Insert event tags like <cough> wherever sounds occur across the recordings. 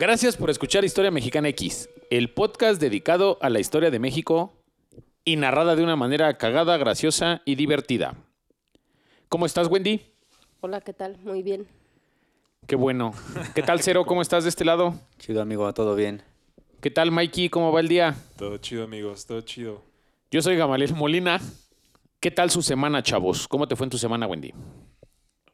Gracias por escuchar Historia Mexicana X, el podcast dedicado a la historia de México y narrada de una manera cagada, graciosa y divertida. ¿Cómo estás, Wendy? Hola, ¿qué tal? Muy bien. Qué bueno. ¿Qué tal, Cero? ¿Cómo estás de este lado? Chido, amigo, todo bien. ¿Qué tal, Mikey? ¿Cómo va el día? Todo chido, amigos, todo chido. Yo soy Gamaliel Molina. ¿Qué tal su semana, chavos? ¿Cómo te fue en tu semana, Wendy?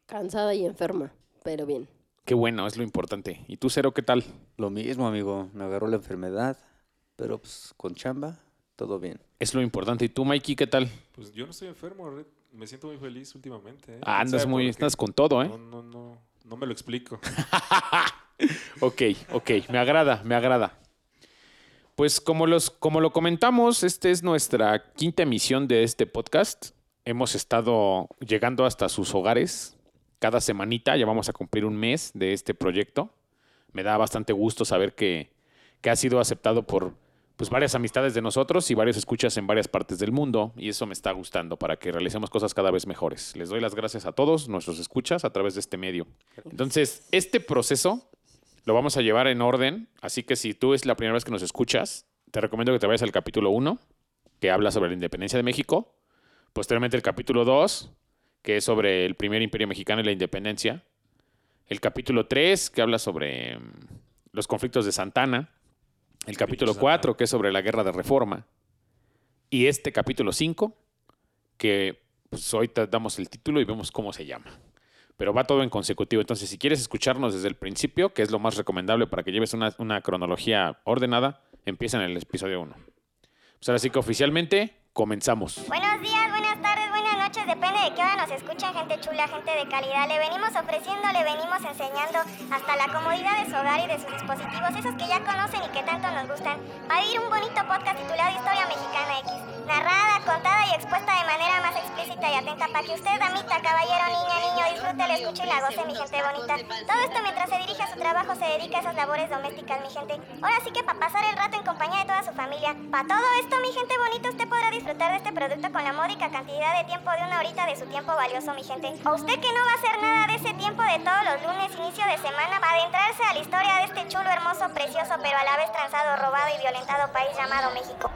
Cansada y enferma, pero bien. Qué bueno, es lo importante. ¿Y tú, Cero, qué tal? Lo mismo, amigo. Me agarró la enfermedad, pero pues con chamba, todo bien. Es lo importante. ¿Y tú, Mikey, qué tal? Pues yo no estoy enfermo, me siento muy feliz últimamente. ¿eh? Ah, ¿Quién andas muy, estás con todo, ¿eh? No, no, no, no me lo explico. <laughs> Ok, ok, me agrada, me agrada. Pues como, los, como lo comentamos, esta es nuestra quinta emisión de este podcast. Hemos estado llegando hasta sus hogares cada semanita, ya vamos a cumplir un mes de este proyecto. Me da bastante gusto saber que, que ha sido aceptado por pues, varias amistades de nosotros y varios escuchas en varias partes del mundo y eso me está gustando para que realicemos cosas cada vez mejores. Les doy las gracias a todos nuestros escuchas a través de este medio. Entonces, este proceso lo vamos a llevar en orden, así que si tú es la primera vez que nos escuchas, te recomiendo que te vayas al capítulo 1, que habla sobre la independencia de México, posteriormente el capítulo 2, que es sobre el primer imperio mexicano y la independencia, el capítulo 3, que habla sobre mm, los conflictos de Santana, el capítulo Santana. 4, que es sobre la guerra de reforma, y este capítulo 5, que pues, hoy te damos el título y vemos cómo se llama pero va todo en consecutivo. Entonces, si quieres escucharnos desde el principio, que es lo más recomendable para que lleves una, una cronología ordenada, empieza en el episodio 1. Pues ahora sí que oficialmente comenzamos. Buenos días, depende de qué hora nos escuchen, gente chula, gente de calidad. Le venimos ofreciendo, le venimos enseñando hasta la comodidad de su hogar y de sus dispositivos, esos que ya conocen y que tanto nos gustan, para vivir un bonito podcast titulado Historia Mexicana X, narrada, contada y expuesta de manera más explícita y atenta para que usted, damita, caballero, niña, niño, disfrute, la escuche y la goce, mi gente bonita. Todo esto mientras se dirige a su trabajo, se dedica a esas labores domésticas, mi gente. Ahora sí que para pasar el rato en compañía de toda su familia. Para todo esto, mi gente bonita, usted podrá disfrutar de este producto con la módica cantidad de tiempo de una horita de su tiempo valioso, mi gente. O usted que no va a hacer nada de ese tiempo de todos los lunes, inicio de semana, para adentrarse a la historia de este chulo, hermoso, precioso, pero a la vez transado, robado y violentado país llamado México.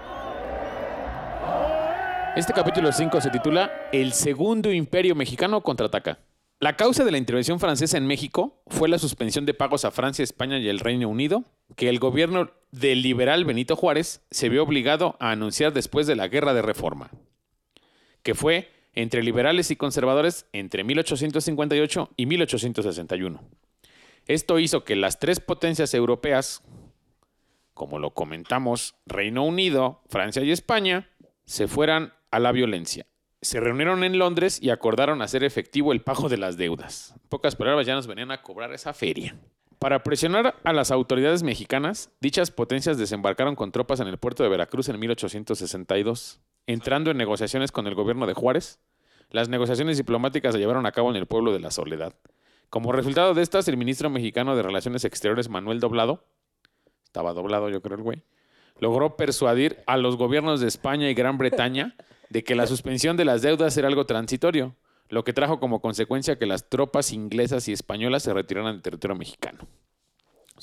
Este capítulo 5 se titula El Segundo Imperio Mexicano contraataca. La causa de la intervención francesa en México fue la suspensión de pagos a Francia, España y el Reino Unido, que el gobierno del liberal Benito Juárez se vio obligado a anunciar después de la Guerra de Reforma, que fue entre liberales y conservadores entre 1858 y 1861. Esto hizo que las tres potencias europeas, como lo comentamos, Reino Unido, Francia y España, se fueran a la violencia. Se reunieron en Londres y acordaron hacer efectivo el pago de las deudas. Pocas palabras, ya nos venían a cobrar esa feria. Para presionar a las autoridades mexicanas, dichas potencias desembarcaron con tropas en el puerto de Veracruz en 1862, entrando en negociaciones con el gobierno de Juárez. Las negociaciones diplomáticas se llevaron a cabo en el pueblo de la Soledad. Como resultado de estas, el ministro mexicano de Relaciones Exteriores, Manuel Doblado, estaba doblado yo creo el güey, logró persuadir a los gobiernos de España y Gran Bretaña de que la suspensión de las deudas era algo transitorio, lo que trajo como consecuencia que las tropas inglesas y españolas se retiraran del territorio mexicano.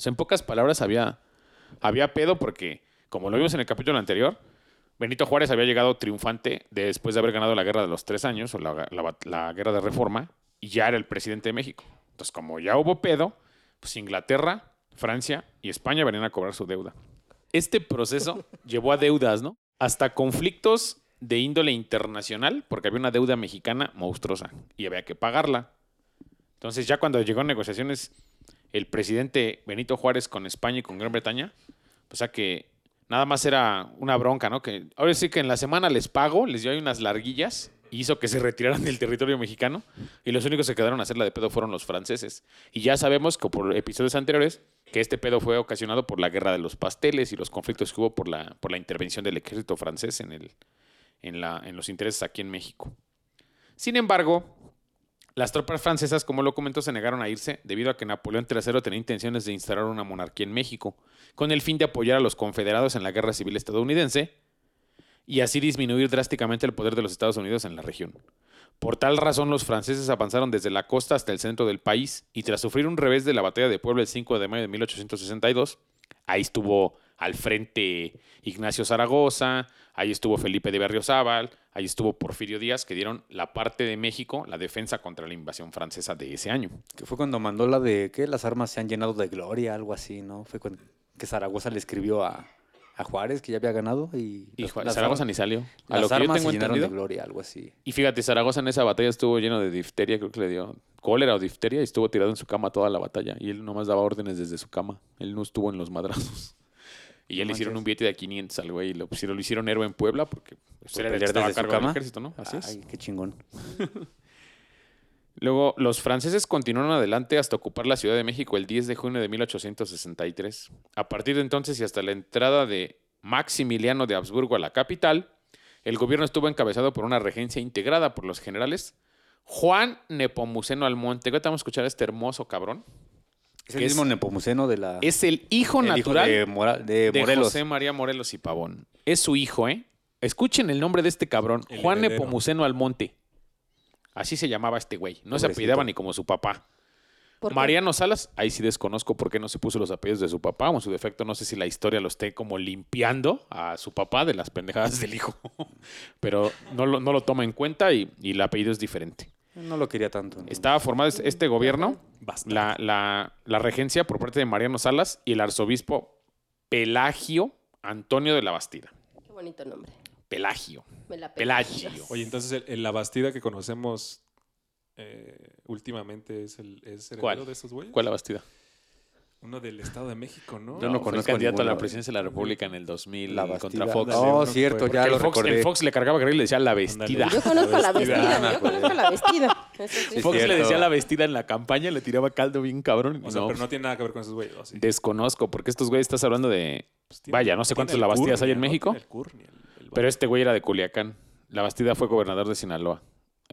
En pocas palabras había, había pedo porque, como lo vimos en el capítulo anterior, Benito Juárez había llegado triunfante después de haber ganado la guerra de los tres años, o la guerra de reforma, y ya era el presidente de México. Entonces, como ya hubo pedo, pues Inglaterra, Francia y España venían a cobrar su deuda. Este proceso <laughs> llevó a deudas, ¿no? Hasta conflictos de índole internacional, porque había una deuda mexicana monstruosa y había que pagarla. Entonces, ya cuando llegó a negociaciones el presidente Benito Juárez con España y con Gran Bretaña, o sea que nada más era una bronca, ¿no? Que ahora sí que en la semana les pago, les dio ahí unas larguillas, hizo que se retiraran del territorio mexicano, y los únicos que quedaron a hacer la de pedo fueron los franceses. Y ya sabemos que por episodios anteriores, que este pedo fue ocasionado por la guerra de los pasteles y los conflictos que hubo por la, por la intervención del ejército francés en, el, en, los intereses aquí en México. Sin embargo, las tropas francesas, como lo comentó, se negaron a irse debido a que Napoleón III tenía intenciones de instaurar una monarquía en México, con el fin de apoyar a los confederados en la guerra civil estadounidense y así disminuir drásticamente el poder de los Estados Unidos en la región. Por tal razón, los franceses avanzaron desde la costa hasta el centro del país y tras sufrir un revés de la batalla de Puebla el 5 de mayo de 1862, ahí estuvo al frente Ignacio Zaragoza, ahí estuvo Felipe de Berriozábal, ahí estuvo Porfirio Díaz, que dieron la parte de México, la defensa contra la invasión francesa de ese año. Que fue cuando mandó la de que las armas se han llenado de gloria, algo así, ¿no? Fue cuando que Zaragoza le escribió a, a Juárez que ya había ganado y, Y las Zaragoza ar- ni salió. A las lo que yo armas tengo se llenaron de entendido. gloria, algo así. Y fíjate, Zaragoza en esa batalla estuvo lleno de difteria, creo que le dio cólera o difteria y estuvo tirado en su cama toda la batalla. Y él nomás daba órdenes desde su cama. Él no estuvo en los madrazos. Y ya No le hicieron un billete de 500 al güey y lo, pusieron, lo hicieron héroe en Puebla porque pues, ¿Por era el que pelear estaba a cargo del ejército, ¿no? Así es. Ay, qué chingón. <laughs> Luego, los franceses continuaron adelante hasta ocupar la Ciudad de México el 10 de junio de 1863. A partir de entonces y hasta la entrada de Maximiliano de Habsburgo a la capital, el gobierno estuvo encabezado por una regencia integrada por los generales Juan Nepomuceno Almonte. Ahorita vamos a escuchar a este hermoso cabrón. Es el Que mismo es- Nepomuceno de la Es el hijo el hijo natural de, Mora- de. José María Morelos y Pavón. Es su hijo, ¿eh? Escuchen el nombre de este cabrón, El Juan heredero. Nepomuceno Almonte. Así se llamaba este güey. No se apellidaba ni como su papá. Mariano Salas, ahí sí desconozco por qué no se puso los apellidos de su papá, o en su defecto no sé si la historia lo esté como limpiando a su papá de las pendejadas del hijo, <laughs> pero no lo, no lo toma en cuenta y, y el apellido es diferente. No lo quería tanto. ¿no? Estaba formado es- este gobierno, la- la regencia por parte de Mariano Salas y el arzobispo Pelagio Antonio de la Bastida. Qué bonito nombre. Pelagio. Pelagio. <laughs> Oye, entonces el, el- la Bastida que conocemos eh, últimamente es el es heredero ¿Cuál? de estos güeyes. ¿Cuál la Bastida? Uno del Estado de México, ¿no? Yo no fue conozco candidato a la presidencia de la República en el 2000 La contra Bastida. Fox. Ándale, Oh, uno cierto, fue. ya Porque lo el Fox, recordé. el Fox le cargaba carril y le decía la vestida. Yo conozco la Vestida. vestida, yo conozco la vestida. Sí. Fox le decía la vestida en la campaña, le tiraba caldo bien cabrón. O sea, No, pero no tiene nada que ver con esos güeyes. Desconozco, porque estos güeyes estás hablando de. Pues tiene- Vaya, no sé cuántas el la Bastidas hay en ¿no? México, Tiene el Curnia, el- el pero este güey era de Culiacán. La Bastida fue gobernador de Sinaloa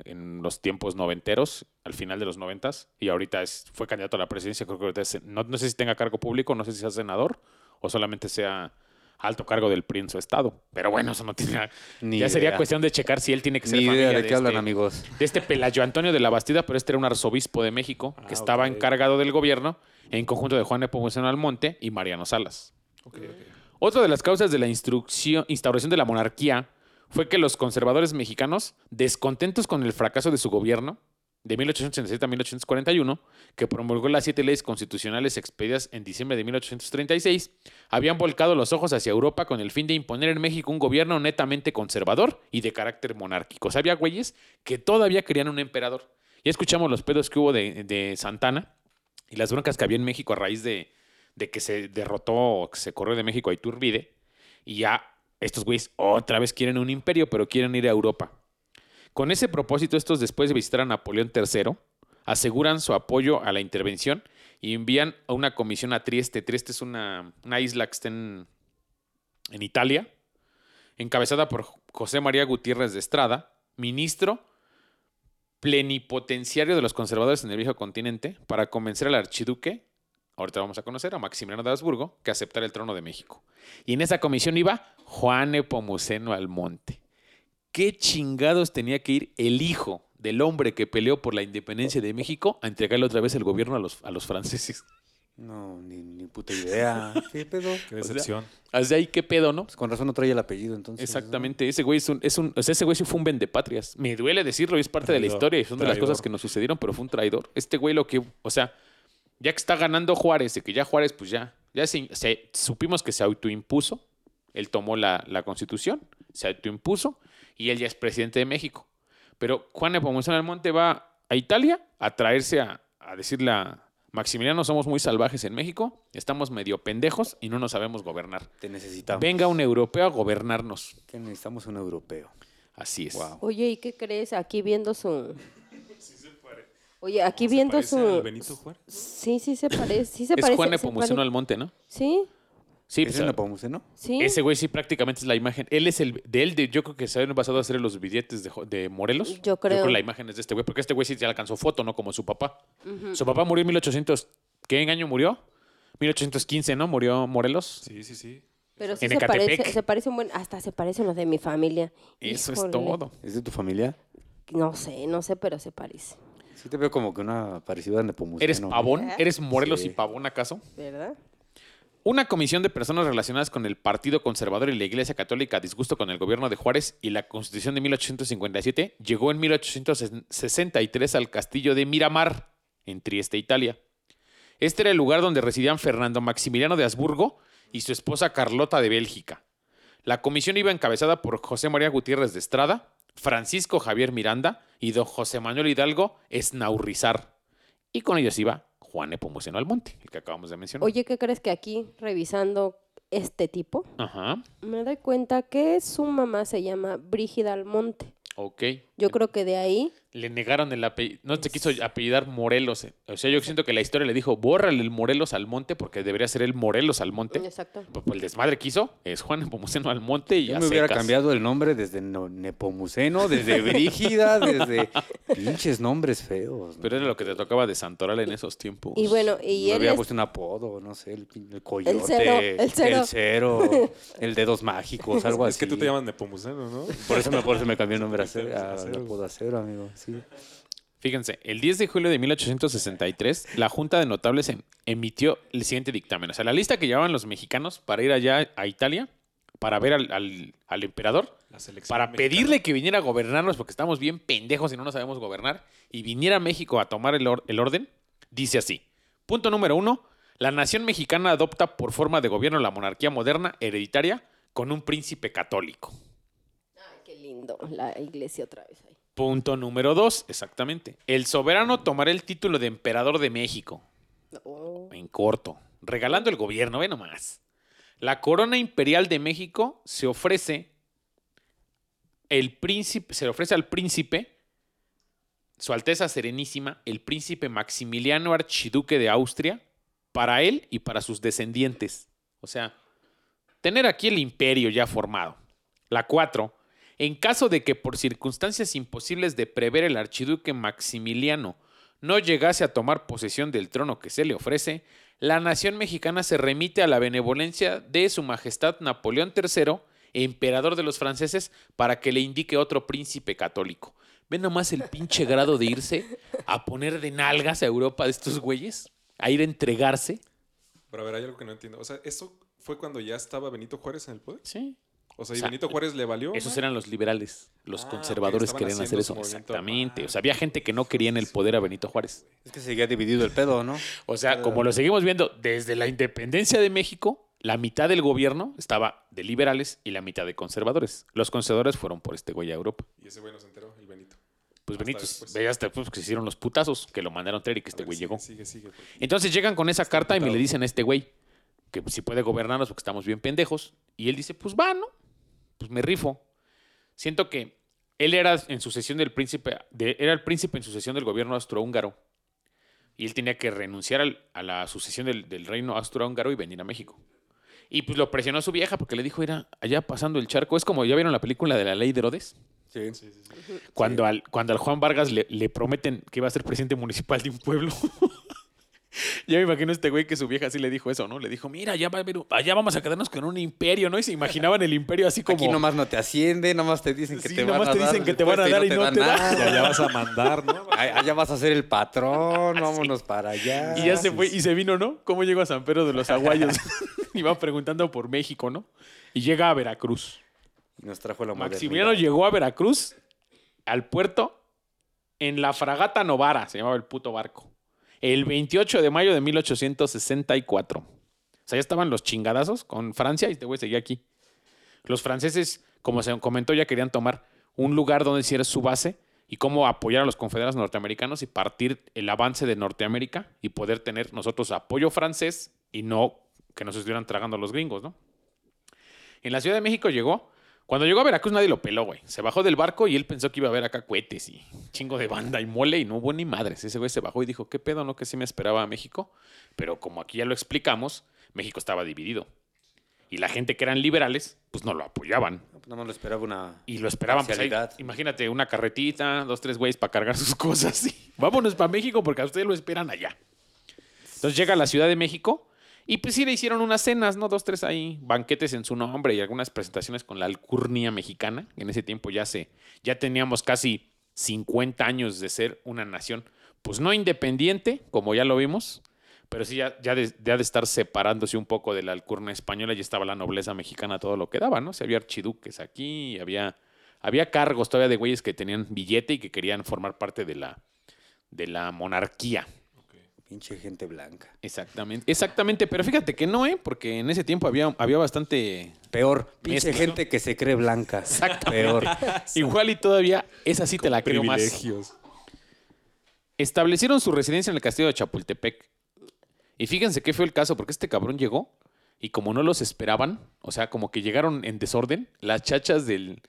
en los tiempos noventeros, al final de los noventas, y ahorita es, fue candidato a la presidencia. Creo que ahorita es- no, no sé si tenga cargo público, no sé si sea senador o solamente sea alto cargo del PRI en su estado. Pero bueno, eso no tiene <laughs> Ni ya sería cuestión de checar si él tiene que ser Ni familia idea de qué hablan, este- amigos. de este Pelayo Antonio de la Bastida, pero este era un arzobispo de México que Ah, estaba encargado del gobierno en conjunto de Juan Nepomuceno Almonte y Mariano Salas. Otra de las causas de la instauración de la monarquía fue que los conservadores mexicanos, descontentos con el fracaso de su gobierno, de 1887 a 1841, que promulgó las siete leyes constitucionales expedidas en diciembre de 1836, habían volcado los ojos hacia Europa con el fin de imponer en México un gobierno netamente conservador y de carácter monárquico. O había güeyes que todavía querían un emperador. Ya escuchamos los pedos que hubo de, de Santana y las broncas que había en México a raíz de, de que se derrotó, o que se corrió de México a Iturbide, y ya estos güeyes otra vez quieren un imperio, pero quieren ir a Europa. Con ese propósito, estos después de visitar a Napoleón III, aseguran su apoyo a la intervención y envían a una comisión a Trieste. Trieste es una, una isla que está en, en Italia, encabezada por José María Gutiérrez de Estrada, ministro plenipotenciario de los conservadores en el viejo continente, para convencer al archiduque, ahorita vamos a conocer, a Maximiliano de Habsburgo, que aceptara el trono de México. Y en esa comisión iba Juan Nepomuceno Almonte. ¿Qué chingados tenía que ir el hijo del hombre que peleó por la independencia de México a entregarle otra vez el gobierno a los, a los franceses? No, ni, ni puta idea. <laughs> ¿Qué pedo? Qué decepción. Desde ahí, ¿qué pedo, no? Pues con razón no trae el apellido, entonces. Exactamente, ese güey es un, es un- o sea, ese güey sí fue un vendepatrias. Me duele decirlo, es parte de la historia y son de las cosas que nos sucedieron, pero fue un traidor. Este güey lo que, o sea, ya que está ganando Juárez, de que ya Juárez, pues ya, ya se, se- supimos que se autoimpuso, él tomó la, la constitución, se autoimpuso y él ya es presidente de México. Pero Juan Nepomuceno Almonte va a Italia a traerse a, a decirle a Maximiliano, somos muy salvajes en México, estamos medio pendejos y no nos sabemos gobernar. Te necesitamos. Venga un europeo a gobernarnos. Que necesitamos un europeo. Así es. Wow. Oye, ¿y qué crees? Aquí viendo su... Oye, aquí ¿Se viendo al su... Benito Juárez? Sí, sí se parece. Sí se Es parece. Juan Nepomuceno pare- Almonte, ¿no? Sí, Sí, ¿Es pues, el Nepomuceno? sí. ese güey sí prácticamente es la imagen. Él es el de él, de, yo creo que se habían basado a hacer los billetes de, Jo- de Morelos. Yo creo. la imagen es de este güey, porque este güey sí ya alcanzó foto, no como su papá. Su papá murió en 1800. ¿Qué año murió? 1815, ¿no? Murió Morelos. Sí, sí, sí. Pero sí En se Ecatepec. parece, se parece un buen, hasta se parecen los de mi familia. Eso Híjole. es todo. ¿Es de tu familia? No sé, no sé, pero se parece, Sí te veo como que una parecida a Nepomuceno. ¿Eres pavón? ¿Eres Morelos Sí. y pavón acaso? ¿verdad? Una comisión de personas relacionadas con el Partido Conservador y la Iglesia Católica a disgusto con el gobierno de Juárez y la Constitución de 1857 llegó en 1863 al castillo de Miramar, en Trieste, Italia. Este era el lugar donde residían Fernando Maximiliano de Habsburgo y su esposa Carlota de Bélgica. La comisión iba encabezada por José María Gutiérrez de Estrada, Francisco Javier Miranda y don José Manuel Hidalgo Esnaurrizar. Y con ellos iba Juan Nepomuceno Almonte, el que acabamos de mencionar. Oye, ¿qué crees que aquí, revisando este tipo, Ajá, me doy cuenta que su mamá se llama Brígida Almonte? ok. Yo creo que de ahí, Le negaron el apellido. No te quiso apellidar Morelos. eh. O sea, yo siento que la historia le dijo, bórrale el Morelos al monte porque debería ser el Morelos al monte. exacto. Pues, pues, el desmadre que hizo es Juan Nepomuceno al monte y Yo ya me hubiera secas. cambiado el nombre desde no- Nepomuceno, desde Brígida, <laughs> desde pinches nombres feos. ¿no? Pero era lo que te tocaba de Santoral en esos tiempos. Y bueno, y Me él había es- puesto un apodo, no sé, el, pin- el coyote, cero, el cero. el cero, <laughs> el dedos mágicos, algo así. Es que tú te llamas Nepomuceno, ¿no? Por eso me, por eso me cambié el nombre a <laughs> cero, a- apodo a cero, amigo. Sí. Fíjense, el 10 de julio de 1863, la Junta de Notables em- emitió el siguiente dictamen. O sea, la lista que llevaban los mexicanos para ir allá a Italia, para ver al, al- al emperador, La selección para mexicana. pedirle que viniera a gobernarnos, porque estamos bien pendejos y no nos sabemos gobernar, y viniera a México a tomar el, or- el orden, dice así. Punto número uno, la nación mexicana adopta por forma de gobierno la monarquía moderna hereditaria con un príncipe católico. Ay, qué lindo, la iglesia otra vez ahí. Punto número dos, exactamente. El soberano tomará el título de emperador de México, Oh, en corto, regalando el gobierno, ve nomás. La corona imperial de México se ofrece, el príncipe, se le ofrece al príncipe, su Alteza Serenísima, el príncipe Maximiliano Archiduque de Austria, para él y para sus descendientes. O sea, tener aquí el imperio ya formado. La 4. En caso de que por circunstancias imposibles de prever el archiduque Maximiliano no llegase a tomar posesión del trono que se le ofrece, la nación mexicana se remite a la benevolencia de su majestad Napoleón III, emperador de los franceses, para que le indique otro príncipe católico. ¿Ven nomás el pinche grado de irse a poner de nalgas a Europa de estos güeyes? A ir a entregarse. Pero a ver, hay algo que no entiendo. O sea, ¿eso fue cuando ya estaba Benito Juárez en el poder? Sí. O sea, O ¿y sea, Benito Juárez le valió? Esos eran los liberales. Los Ah, conservadores querían hacer eso. Exactamente. Ah, O sea, había gente que no quería en el poder a Benito Juárez. Es que seguía dividido el pedo, ¿no? <laughs> O sea, como lo seguimos viendo, desde la independencia de México, la mitad del gobierno estaba de liberales y la mitad de conservadores. Los conservadores fueron por este güey a Europa. Y ese güey nos enteró, el Benito. Pues Benito, después. veía hasta después que se hicieron los putazos, que lo mandaron traer y que A este ver, güey sigue, llegó. Sigue, sigue. Entonces llegan con esa carta y me le dicen a este güey que si puede gobernarnos porque estamos bien pendejos. Y él dice, pues va, ¿no? Pues me rifo. Siento que él era en sucesión del príncipe, de- era el príncipe en sucesión del gobierno austrohúngaro. Y él tenía que renunciar al- a la sucesión del, del reino austrohúngaro y venir a México. Y pues lo presionó su vieja porque le dijo, era allá pasando el charco. Es como, ¿ya vieron la película de la ley de Herodes? Sí. Sí, sí, sí. Cuando, al, cuando al Juan Vargas le, le prometen que iba a ser presidente municipal de un pueblo. <laughs> <laughs> ya me imagino este güey que su vieja sí le dijo eso, ¿no? Le dijo, mira, ya va a haber, un- allá vamos a quedarnos con un imperio, ¿no? Y se imaginaban el imperio así como... Aquí nomás no te asciende, nomás te dicen que Sí, te van nomás a te dar dicen que te van a dar y no te dan. nada. Ya, ya vas a mandar, ¿no? <laughs> Allá vas a ser el patrón, vámonos para allá. Y ya se fue y se vino, ¿no? ¿Cómo llegó a San Pedro de los Aguayos? <laughs> Iba preguntando por México, ¿no? Y llega a Veracruz. Y nos trajo la Maximiliano modernidad. llegó a Veracruz, al puerto, en la fragata Novara, se llamaba el puto barco, el 28 de mayo de 1864. O sea, ya estaban los chingadazos con Francia y este güey seguía aquí. Los franceses, como se comentó, ya querían tomar un lugar donde hiciera su base y cómo apoyar a los confederados norteamericanos y partir el avance de Norteamérica y poder tener nosotros apoyo francés y no que nos estuvieran tragando los gringos, ¿no? En la Ciudad de México llegó. Cuando llegó a Veracruz nadie lo peló, güey. Se bajó del barco y él pensó que iba a haber acá cohetes y chingo de banda y mole y no hubo ni madres. Ese güey se bajó y dijo, ¿qué pedo? No que sí me esperaba a México. Pero como aquí ya lo explicamos, México estaba dividido. Y la gente que eran liberales, pues no lo apoyaban. Nada más lo esperaba una... Y lo esperaban, pues ahí, imagínate, una carretita, dos, tres güeyes para cargar <laughs> sus cosas. y vámonos para México porque a ustedes lo esperan allá. Entonces llega a la Ciudad de México Y pues sí le hicieron unas cenas, ¿no? Dos, tres ahí, banquetes en su nombre y algunas presentaciones con la alcurnia mexicana. En ese tiempo ya se, ya teníamos casi 50 años de ser una nación, pues no independiente, como ya lo vimos, pero sí ya, ya, de, ya de estar separándose un poco de la alcurnia española, ya estaba la nobleza mexicana, todo lo que daba, ¿no? Se había archiduques aquí, había, había cargos todavía de güeyes que tenían billete y que querían formar parte de la, de la monarquía. Pinche gente blanca. Exactamente, exactamente, pero fíjate que no, ¿eh? Porque en ese tiempo había, había bastante... Peor, pinche Mezcla. gente que se cree blanca. Peor. <laughs> Igual y todavía esa sí te la creo más. Privilegios. Establecieron su residencia en el castillo de Chapultepec. Y fíjense qué fue el caso, porque este cabrón llegó y como no los esperaban, o sea, como que llegaron en desorden, las chachas del,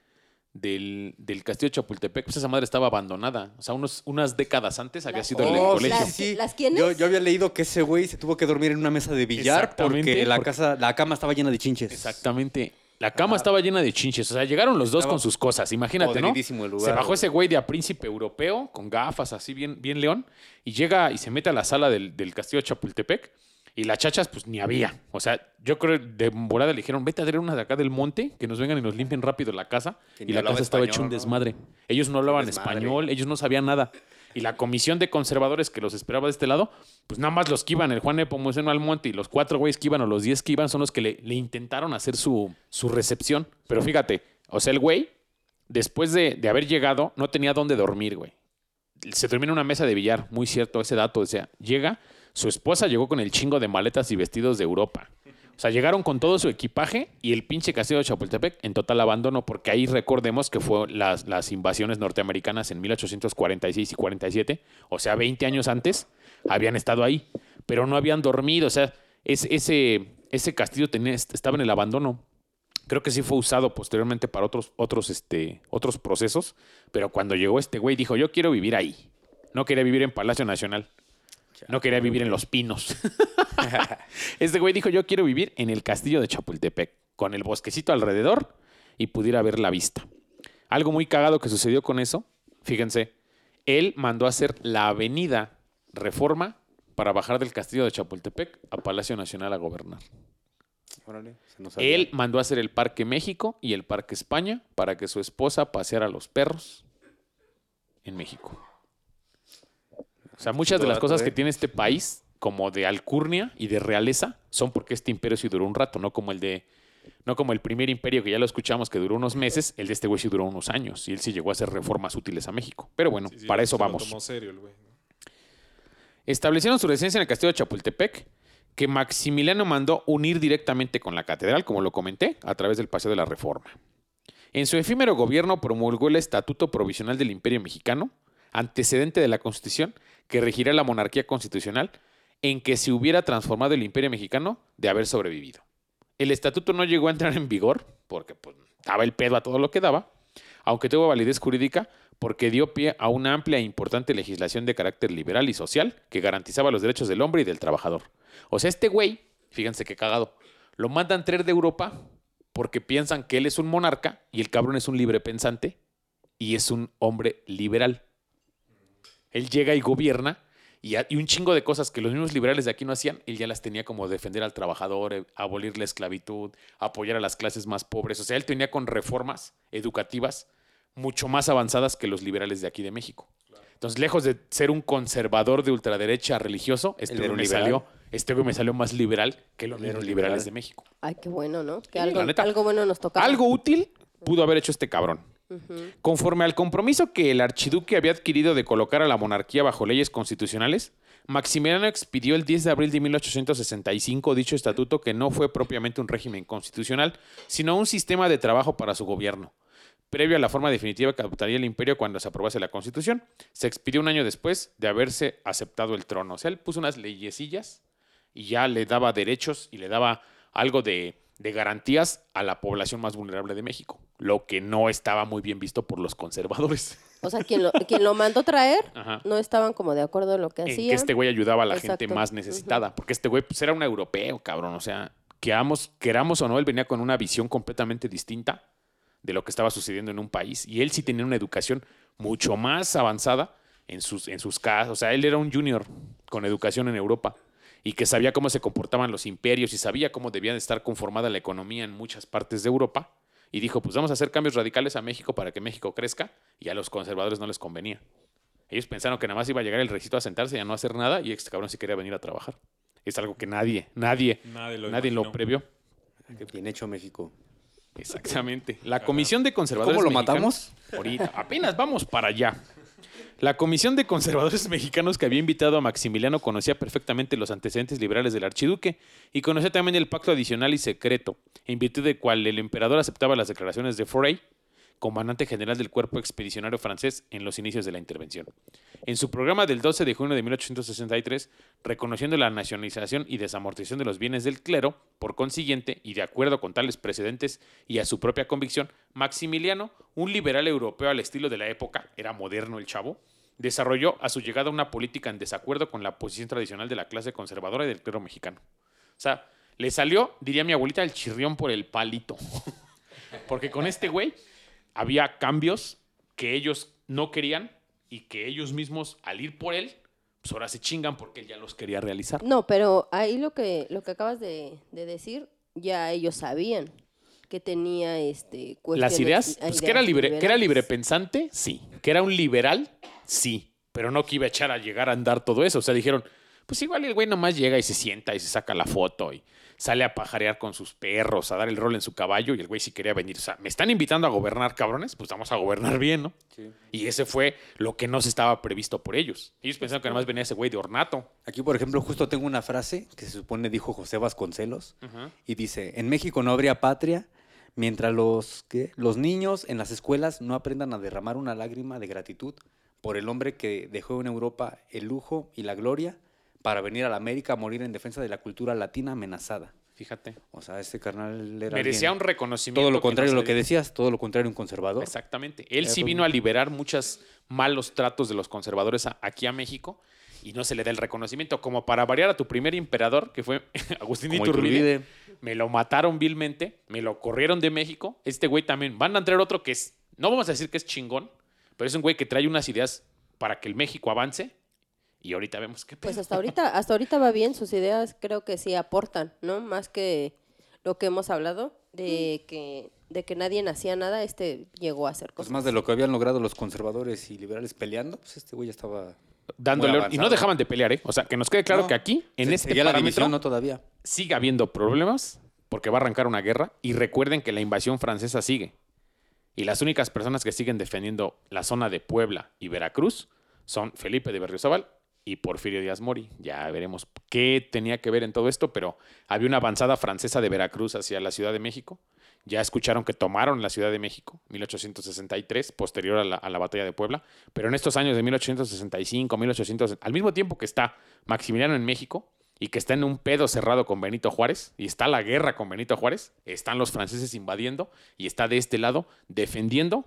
del, del castillo de Chapultepec, pues esa madre estaba abandonada. O sea, unos, unas décadas antes había sido el Oh, colegio. ¿Las- las quiénes? Yo, yo había leído que ese güey se tuvo que dormir en una mesa de billar porque la porque- casa, la cama estaba llena de chinches. Exactamente. La cama estaba llena de chinches. O sea, llegaron los dos Estaba con sus cosas. Imagínate, ¿no? el lugar, se bajó güey. ese güey de a príncipe europeo con gafas así bien, bien león y llega y se mete a la sala del, del castillo de Chapultepec y las chachas pues ni había. O sea, yo creo de volada le dijeron, vete a traer unas de acá del monte que nos vengan y nos limpien rápido la casa. Que Y la casa estaba español, hecha un ¿no? desmadre. Ellos no hablaban desmadre. español, ellos no sabían nada. Y la comisión de conservadores que los esperaba de este lado, pues nada más los que iban, el Juan Nepomuceno Almonte y los cuatro güeyes que iban o los diez que iban son los que le, le intentaron hacer su, su recepción. Pero fíjate, o sea, el güey, después de, de haber llegado, no tenía dónde dormir, güey. Se en una mesa de billar, muy cierto ese dato. O sea, llega, su esposa llegó con el chingo de maletas y vestidos de Europa. O sea, llegaron con todo su equipaje y el pinche castillo de Chapultepec en total abandono, porque ahí recordemos que fue las, las invasiones norteamericanas en 1846 y 47, o sea, 20 años antes, habían estado ahí, pero no habían dormido. O sea, es- ese, ese castillo tenía, estaba en el abandono. Creo que sí fue usado posteriormente para otros, otros, este, otros procesos, pero cuando llegó este güey dijo, yo quiero vivir ahí. No quería vivir en Palacio Nacional. No quería vivir en Los Pinos. <laughs> este güey dijo, yo quiero vivir en el castillo de Chapultepec, con el bosquecito alrededor y pudiera ver la vista. Algo muy cagado que sucedió con eso, fíjense, él mandó a hacer la avenida Reforma para bajar del castillo de Chapultepec a Palacio Nacional a gobernar. Órale, se nos sabía. Él mandó a hacer el Parque México y el Parque España para que su esposa paseara a los perros en México. Sea, muchas de las cosas que tiene este país, como de alcurnia y de realeza, son porque este imperio sí duró un rato, no como el de. No como el primer imperio que ya lo escuchamos que duró unos meses, el de este güey sí duró unos años y él sí llegó a hacer reformas útiles a México. Pero bueno, Sí, sí, para eso vamos. tomó serio el güey. Establecieron su residencia en el castillo de Chapultepec, que Maximiliano mandó unir directamente con la catedral, como lo comenté, a través del Paseo de la Reforma. En su efímero gobierno promulgó el Estatuto Provisional del Imperio Mexicano, antecedente de la Constitución, que regirá la monarquía constitucional, en que se hubiera transformado el Imperio Mexicano de haber sobrevivido. El estatuto no llegó a entrar en vigor, porque pues, daba el pedo a todo lo que daba, aunque tuvo validez jurídica porque dio pie a una amplia e importante legislación de carácter liberal y social que garantizaba los derechos del hombre y del trabajador. O sea, este güey, fíjense qué cagado, lo mandan traer de Europa porque piensan que él es un monarca y el cabrón es un libre pensante y es un hombre liberal. Él llega y gobierna y, a- y un chingo de cosas que los mismos liberales de aquí no hacían, él ya las tenía como defender al trabajador, eh, abolir la esclavitud, apoyar a las clases más pobres. O sea, él tenía con reformas educativas mucho más avanzadas que los liberales de aquí de México. Entonces, lejos de ser un conservador de ultraderecha religioso, este güey me liberal. salió, este me salió más liberal que los liberales liberal. de México. Ay, qué bueno, ¿no? Que Sí, algo, algo bueno nos toca. Algo útil pudo haber hecho este cabrón. Conforme al compromiso que el archiduque había adquirido de colocar a la monarquía bajo leyes constitucionales, Maximiliano expidió el 10 de abril de 1865 dicho estatuto que no fue propiamente un régimen constitucional, sino un sistema de trabajo para su gobierno. Previo a la forma definitiva que adoptaría el imperio cuando se aprobase la constitución, se expidió un año después de haberse aceptado el trono. O sea, él puso unas leyecillas y ya le daba derechos y le daba algo de, de garantías a la población más vulnerable de México, lo que no estaba muy bien visto por los conservadores. O sea, quien lo, quien lo mandó traer Ajá. no estaban como de acuerdo en lo que En hacía. que este güey ayudaba a la gente más necesitada, porque este güey pues, era un europeo, cabrón, o sea, queramos, queramos o no, él venía con una visión completamente distinta de lo que estaba sucediendo en un país y él sí tenía una educación mucho más avanzada en sus, en sus casas, o sea, él era un junior con educación en Europa. y que sabía cómo se comportaban los imperios y sabía cómo debía de estar conformada la economía en muchas partes de Europa. Y dijo, pues vamos a hacer cambios radicales a México para que México crezca y a los conservadores no les convenía. Ellos pensaron que nada más iba a llegar el rejito a sentarse y a no hacer nada y este cabrón sí quería venir a trabajar. Es algo que nadie, nadie, Nadie lo nadie lo previó. Qué bien hecho México. Exactamente. La Comisión de Conservadores ¿Cómo lo Mexicanos- Ahorita, apenas vamos para allá. La Comisión de Conservadores <laughs> Mexicanos que había invitado a Maximiliano conocía perfectamente los antecedentes liberales del archiduque y conocía también el pacto adicional y secreto, en virtud de cual el emperador aceptaba las declaraciones de Foray, comandante general del cuerpo expedicionario francés en los inicios de la intervención. En su programa del 12 de junio de 1863, reconociendo la nacionalización y desamortización de los bienes del clero, por consiguiente, y de acuerdo con tales precedentes y a su propia convicción, Maximiliano, un liberal europeo al estilo de la época, era moderno el chavo, desarrolló a su llegada una política en desacuerdo con la posición tradicional de la clase conservadora y del clero mexicano. O sea, le salió, diría mi abuelita, el chirrión por el palito. <laughs> Porque con este güey había cambios que ellos no querían y que ellos mismos, al ir por él, pues ahora se chingan porque él ya los quería realizar. No, pero ahí lo que, lo que acabas de, de decir, ya ellos sabían que tenía este Las ideas, pues que era, libre, que era libre pensante, sí. Que era un liberal, sí. Pero no que iba a echar a llegar a andar todo eso. O sea, dijeron, pues igual el güey nomás llega y se sienta y se saca la foto y sale a pajarear con sus perros, a dar el rol en su caballo y el güey sí quería venir. O sea, me están invitando a gobernar, cabrones, pues vamos a gobernar bien, ¿no? Y ese fue lo que no se estaba previsto por ellos. Ellos pensaron que nomás venía ese güey de ornato. Aquí, por ejemplo, justo tengo una frase que se supone dijo José Vasconcelos y dice, en México no habría patria mientras los, ¿qué? los niños en las escuelas no aprendan a derramar una lágrima de gratitud por el hombre que dejó en Europa el lujo y la gloria para venir a la América a morir en defensa de la cultura latina amenazada. Fíjate. O sea, este carnal era Merecía un reconocimiento. todo lo contrario a lo que decías, todo lo contrario un conservador. Exactamente. Él sí vino a liberar muchos malos tratos de los conservadores a- aquí a México y no se le da el reconocimiento. Como para variar a tu primer emperador, que fue <laughs> Agustín Iturbide. me lo mataron vilmente, me lo corrieron de México. Este güey también. Van a entrar otro que es, no vamos a decir que es chingón, pero es un güey que trae unas ideas para que el México avance y ahorita vemos qué Pues pedo. hasta <laughs> ahorita, hasta ahorita va bien, sus ideas creo que sí aportan, ¿no? Más que lo que hemos hablado de que, de que nadie hacía nada, este llegó a hacer Pues cosas. más de lo que habían logrado los conservadores y liberales peleando, pues este güey ya estaba... Dándole, y no dejaban de pelear, ¿eh? O sea, que nos quede claro No, que aquí, en se- este la parámetro, división, no todavía. sigue habiendo problemas porque va a arrancar una guerra y recuerden que la invasión francesa sigue. Y las únicas personas que siguen defendiendo la zona de Puebla y Veracruz son Felipe de Berriozábal y Porfirio Díaz Mori. Ya veremos qué tenía que ver en todo esto, pero había una avanzada francesa de Veracruz hacia la Ciudad de México. Ya escucharon que tomaron la Ciudad de México, 1863, posterior a la, a la batalla de Puebla. Pero en estos años de 1865, 1800, al mismo tiempo que está Maximiliano en México y que está en un pedo cerrado con Benito Juárez, y está la guerra con Benito Juárez, están los franceses invadiendo y está de este lado defendiendo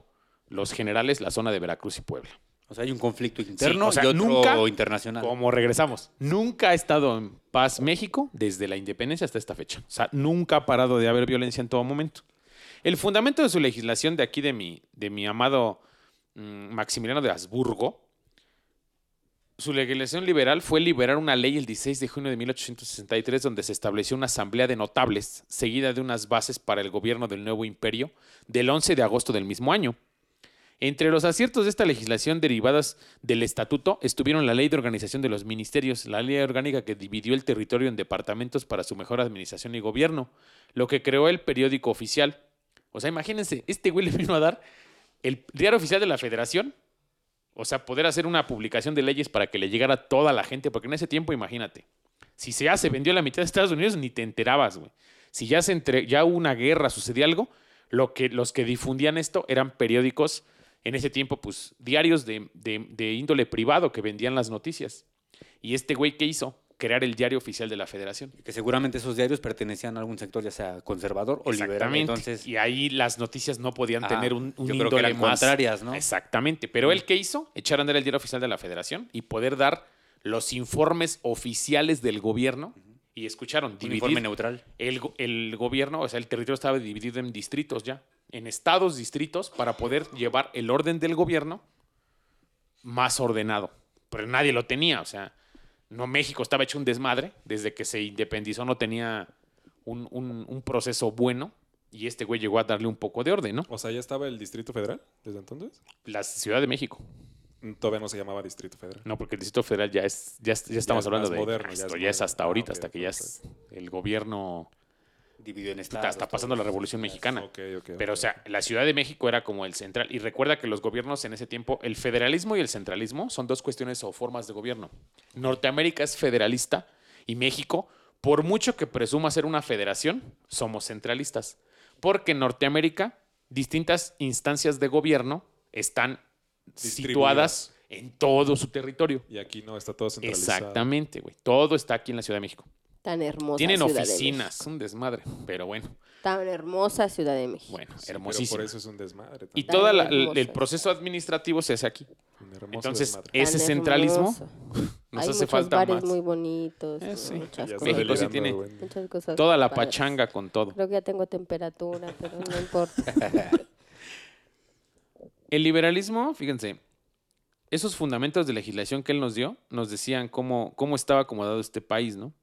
los generales la zona de Veracruz y Puebla. O sea, hay un conflicto interno o sea, y otro nunca- internacional. Como regresamos, nunca ha estado en paz México desde la independencia hasta esta fecha. O sea, nunca ha parado de haber violencia en todo momento. El fundamento de su legislación de aquí, de mi, de mi amado mm, Maximiliano de Habsburgo, su legislación liberal fue liberar una ley el 16 de junio de 1863 donde se estableció una asamblea de notables seguida de unas bases para el gobierno del nuevo imperio del 11 de agosto del mismo año. Entre los aciertos de esta legislación derivadas del estatuto estuvieron la ley de organización de los ministerios, la ley orgánica que dividió el territorio en departamentos para su mejor administración y gobierno, lo que creó el periódico oficial. O sea, imagínense, este güey le vino a dar el diario oficial de la federación, o sea, poder hacer una publicación de leyes para que le llegara a toda la gente, porque en ese tiempo, imagínate, si se ya se vendió la mitad de Estados Unidos, ni te enterabas, güey. Si ya, se entre, ya hubo una guerra, sucedía algo, lo que, los que difundían esto eran periódicos, en ese tiempo, pues, diarios de, de- de índole privado que vendían las noticias. Y este güey, ¿qué hizo? Crear el diario oficial de la federación. Que seguramente esos diarios pertenecían a algún sector, ya sea conservador o liberal. Entonces, y ahí las noticias no podían Ah, tener un, un yo creo que índole eran más. contrarias, ¿no? Exactamente. Pero él qué hizo? Echar a andar el diario oficial de la federación y poder dar los informes oficiales del gobierno. Y escucharon, un dividir informe neutral. el, el gobierno, o sea, el territorio estaba dividido en distritos ya, en estados, distritos, para poder llevar el orden del gobierno más ordenado. Pero nadie lo tenía, o sea, No, México estaba hecho un desmadre. Desde que se independizó no tenía un, un- un proceso bueno. Y este güey llegó a darle un poco de orden, ¿no? O sea, ¿ya estaba el Distrito Federal desde entonces? La Ciudad de México. Mm, Todavía no se llamaba Distrito Federal. No, porque el Distrito Federal ya es, ya, ya estamos es hablando de. moderno, ya es ya es hasta Ah, ahorita, hasta que ya es el gobierno. Dividido en Está, estados. está pasando la Revolución Mexicana. Ok, ok. Pero, o sea, la Ciudad de México era como el central. Y recuerda que los gobiernos en ese tiempo, el federalismo y el centralismo son dos cuestiones o formas de gobierno. Norteamérica es federalista y México, por mucho que presuma ser una federación, somos centralistas. Porque en Norteamérica, distintas instancias de gobierno están situadas en todo su territorio. Y aquí no, está todo centralizado. Exactamente, güey. Todo está aquí en la Ciudad de México. Tan hermosa Tienen Ciudad de oficinas, un desmadre, pero bueno. Tan hermosa Ciudad de México. bueno, Sí, pero hermosísimo. por eso es un desmadre. Y también. Todo el, proceso administrativo se hace aquí. Entonces, desmadre. Tan ese centralismo hermoso. <laughs> nos Hay hace muchos falta bares más. muy bonitos. Eh, sí. muchas, cosas, México sí tiene muchas cosas Toda la padres. pachanga con todo. Creo que ya tengo temperatura, pero no <laughs> importa. <laughs> El liberalismo, fíjense, esos fundamentos de legislación que él nos dio nos decían cómo, cómo estaba acomodado este país, ¿no?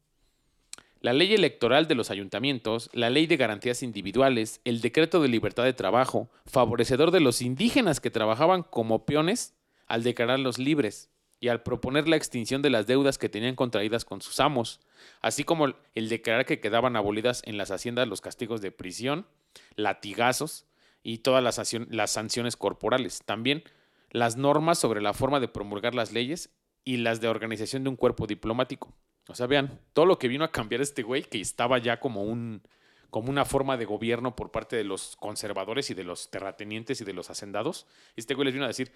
La ley electoral de los ayuntamientos, la ley de garantías individuales, el decreto de libertad de trabajo, favorecedor de los indígenas que trabajaban como peones al declararlos libres y al proponer la extinción de las deudas que tenían contraídas con sus amos, así como el declarar que quedaban abolidas en las haciendas los castigos de prisión, latigazos y todas las, las sanciones corporales. También las normas sobre la forma de promulgar las leyes y las de organización de un cuerpo diplomático. O sea, vean, todo lo que vino a cambiar este güey, que estaba ya como un como una forma de gobierno por parte de los conservadores y de los terratenientes y de los hacendados. Este güey les vino a decir,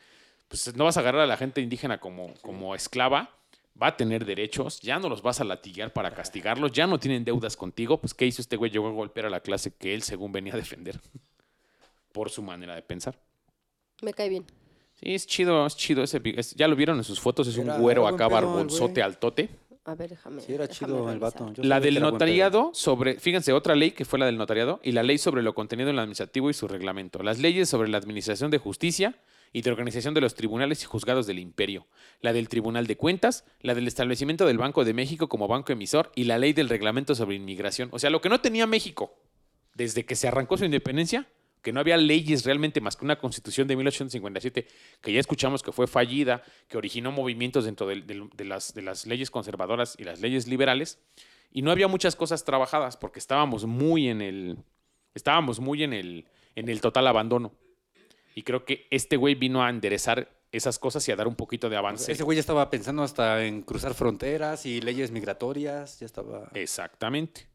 pues no vas a agarrar a la gente indígena como, como esclava, va a tener derechos, ya no los vas a latigar para castigarlos, ya no tienen deudas contigo. Pues, ¿qué hizo este güey? Llegó a golpear a la clase que él, según venía a defender, <laughs> por su manera de pensar. Me cae bien. Sí, es chido, es chido ese. es- ya lo vieron en sus fotos, es un güero acá, barbonzote, altote. A ver, déjame. Sí, era déjame chido el vato. Yo La del notariado sobre, fíjense, otra ley que fue la del notariado y la ley sobre lo contenido en el administrativo y su reglamento. Las leyes sobre la administración de justicia y de organización de los tribunales y juzgados del imperio. La del Tribunal de Cuentas, la del establecimiento del Banco de México como banco emisor y la ley del reglamento sobre inmigración. O sea, lo que no tenía México desde que se arrancó su independencia, que no había leyes realmente más que una constitución de 1857, que ya escuchamos que fue fallida, que originó movimientos dentro de, las, de las leyes conservadoras y las leyes liberales, y no había muchas cosas trabajadas porque estábamos muy en el, estábamos muy en el, en el total abandono. Y creo que este güey vino a enderezar esas cosas y a dar un poquito de avance. Ese güey ya estaba pensando hasta en cruzar fronteras y leyes migratorias. Ya estaba. Exactamente.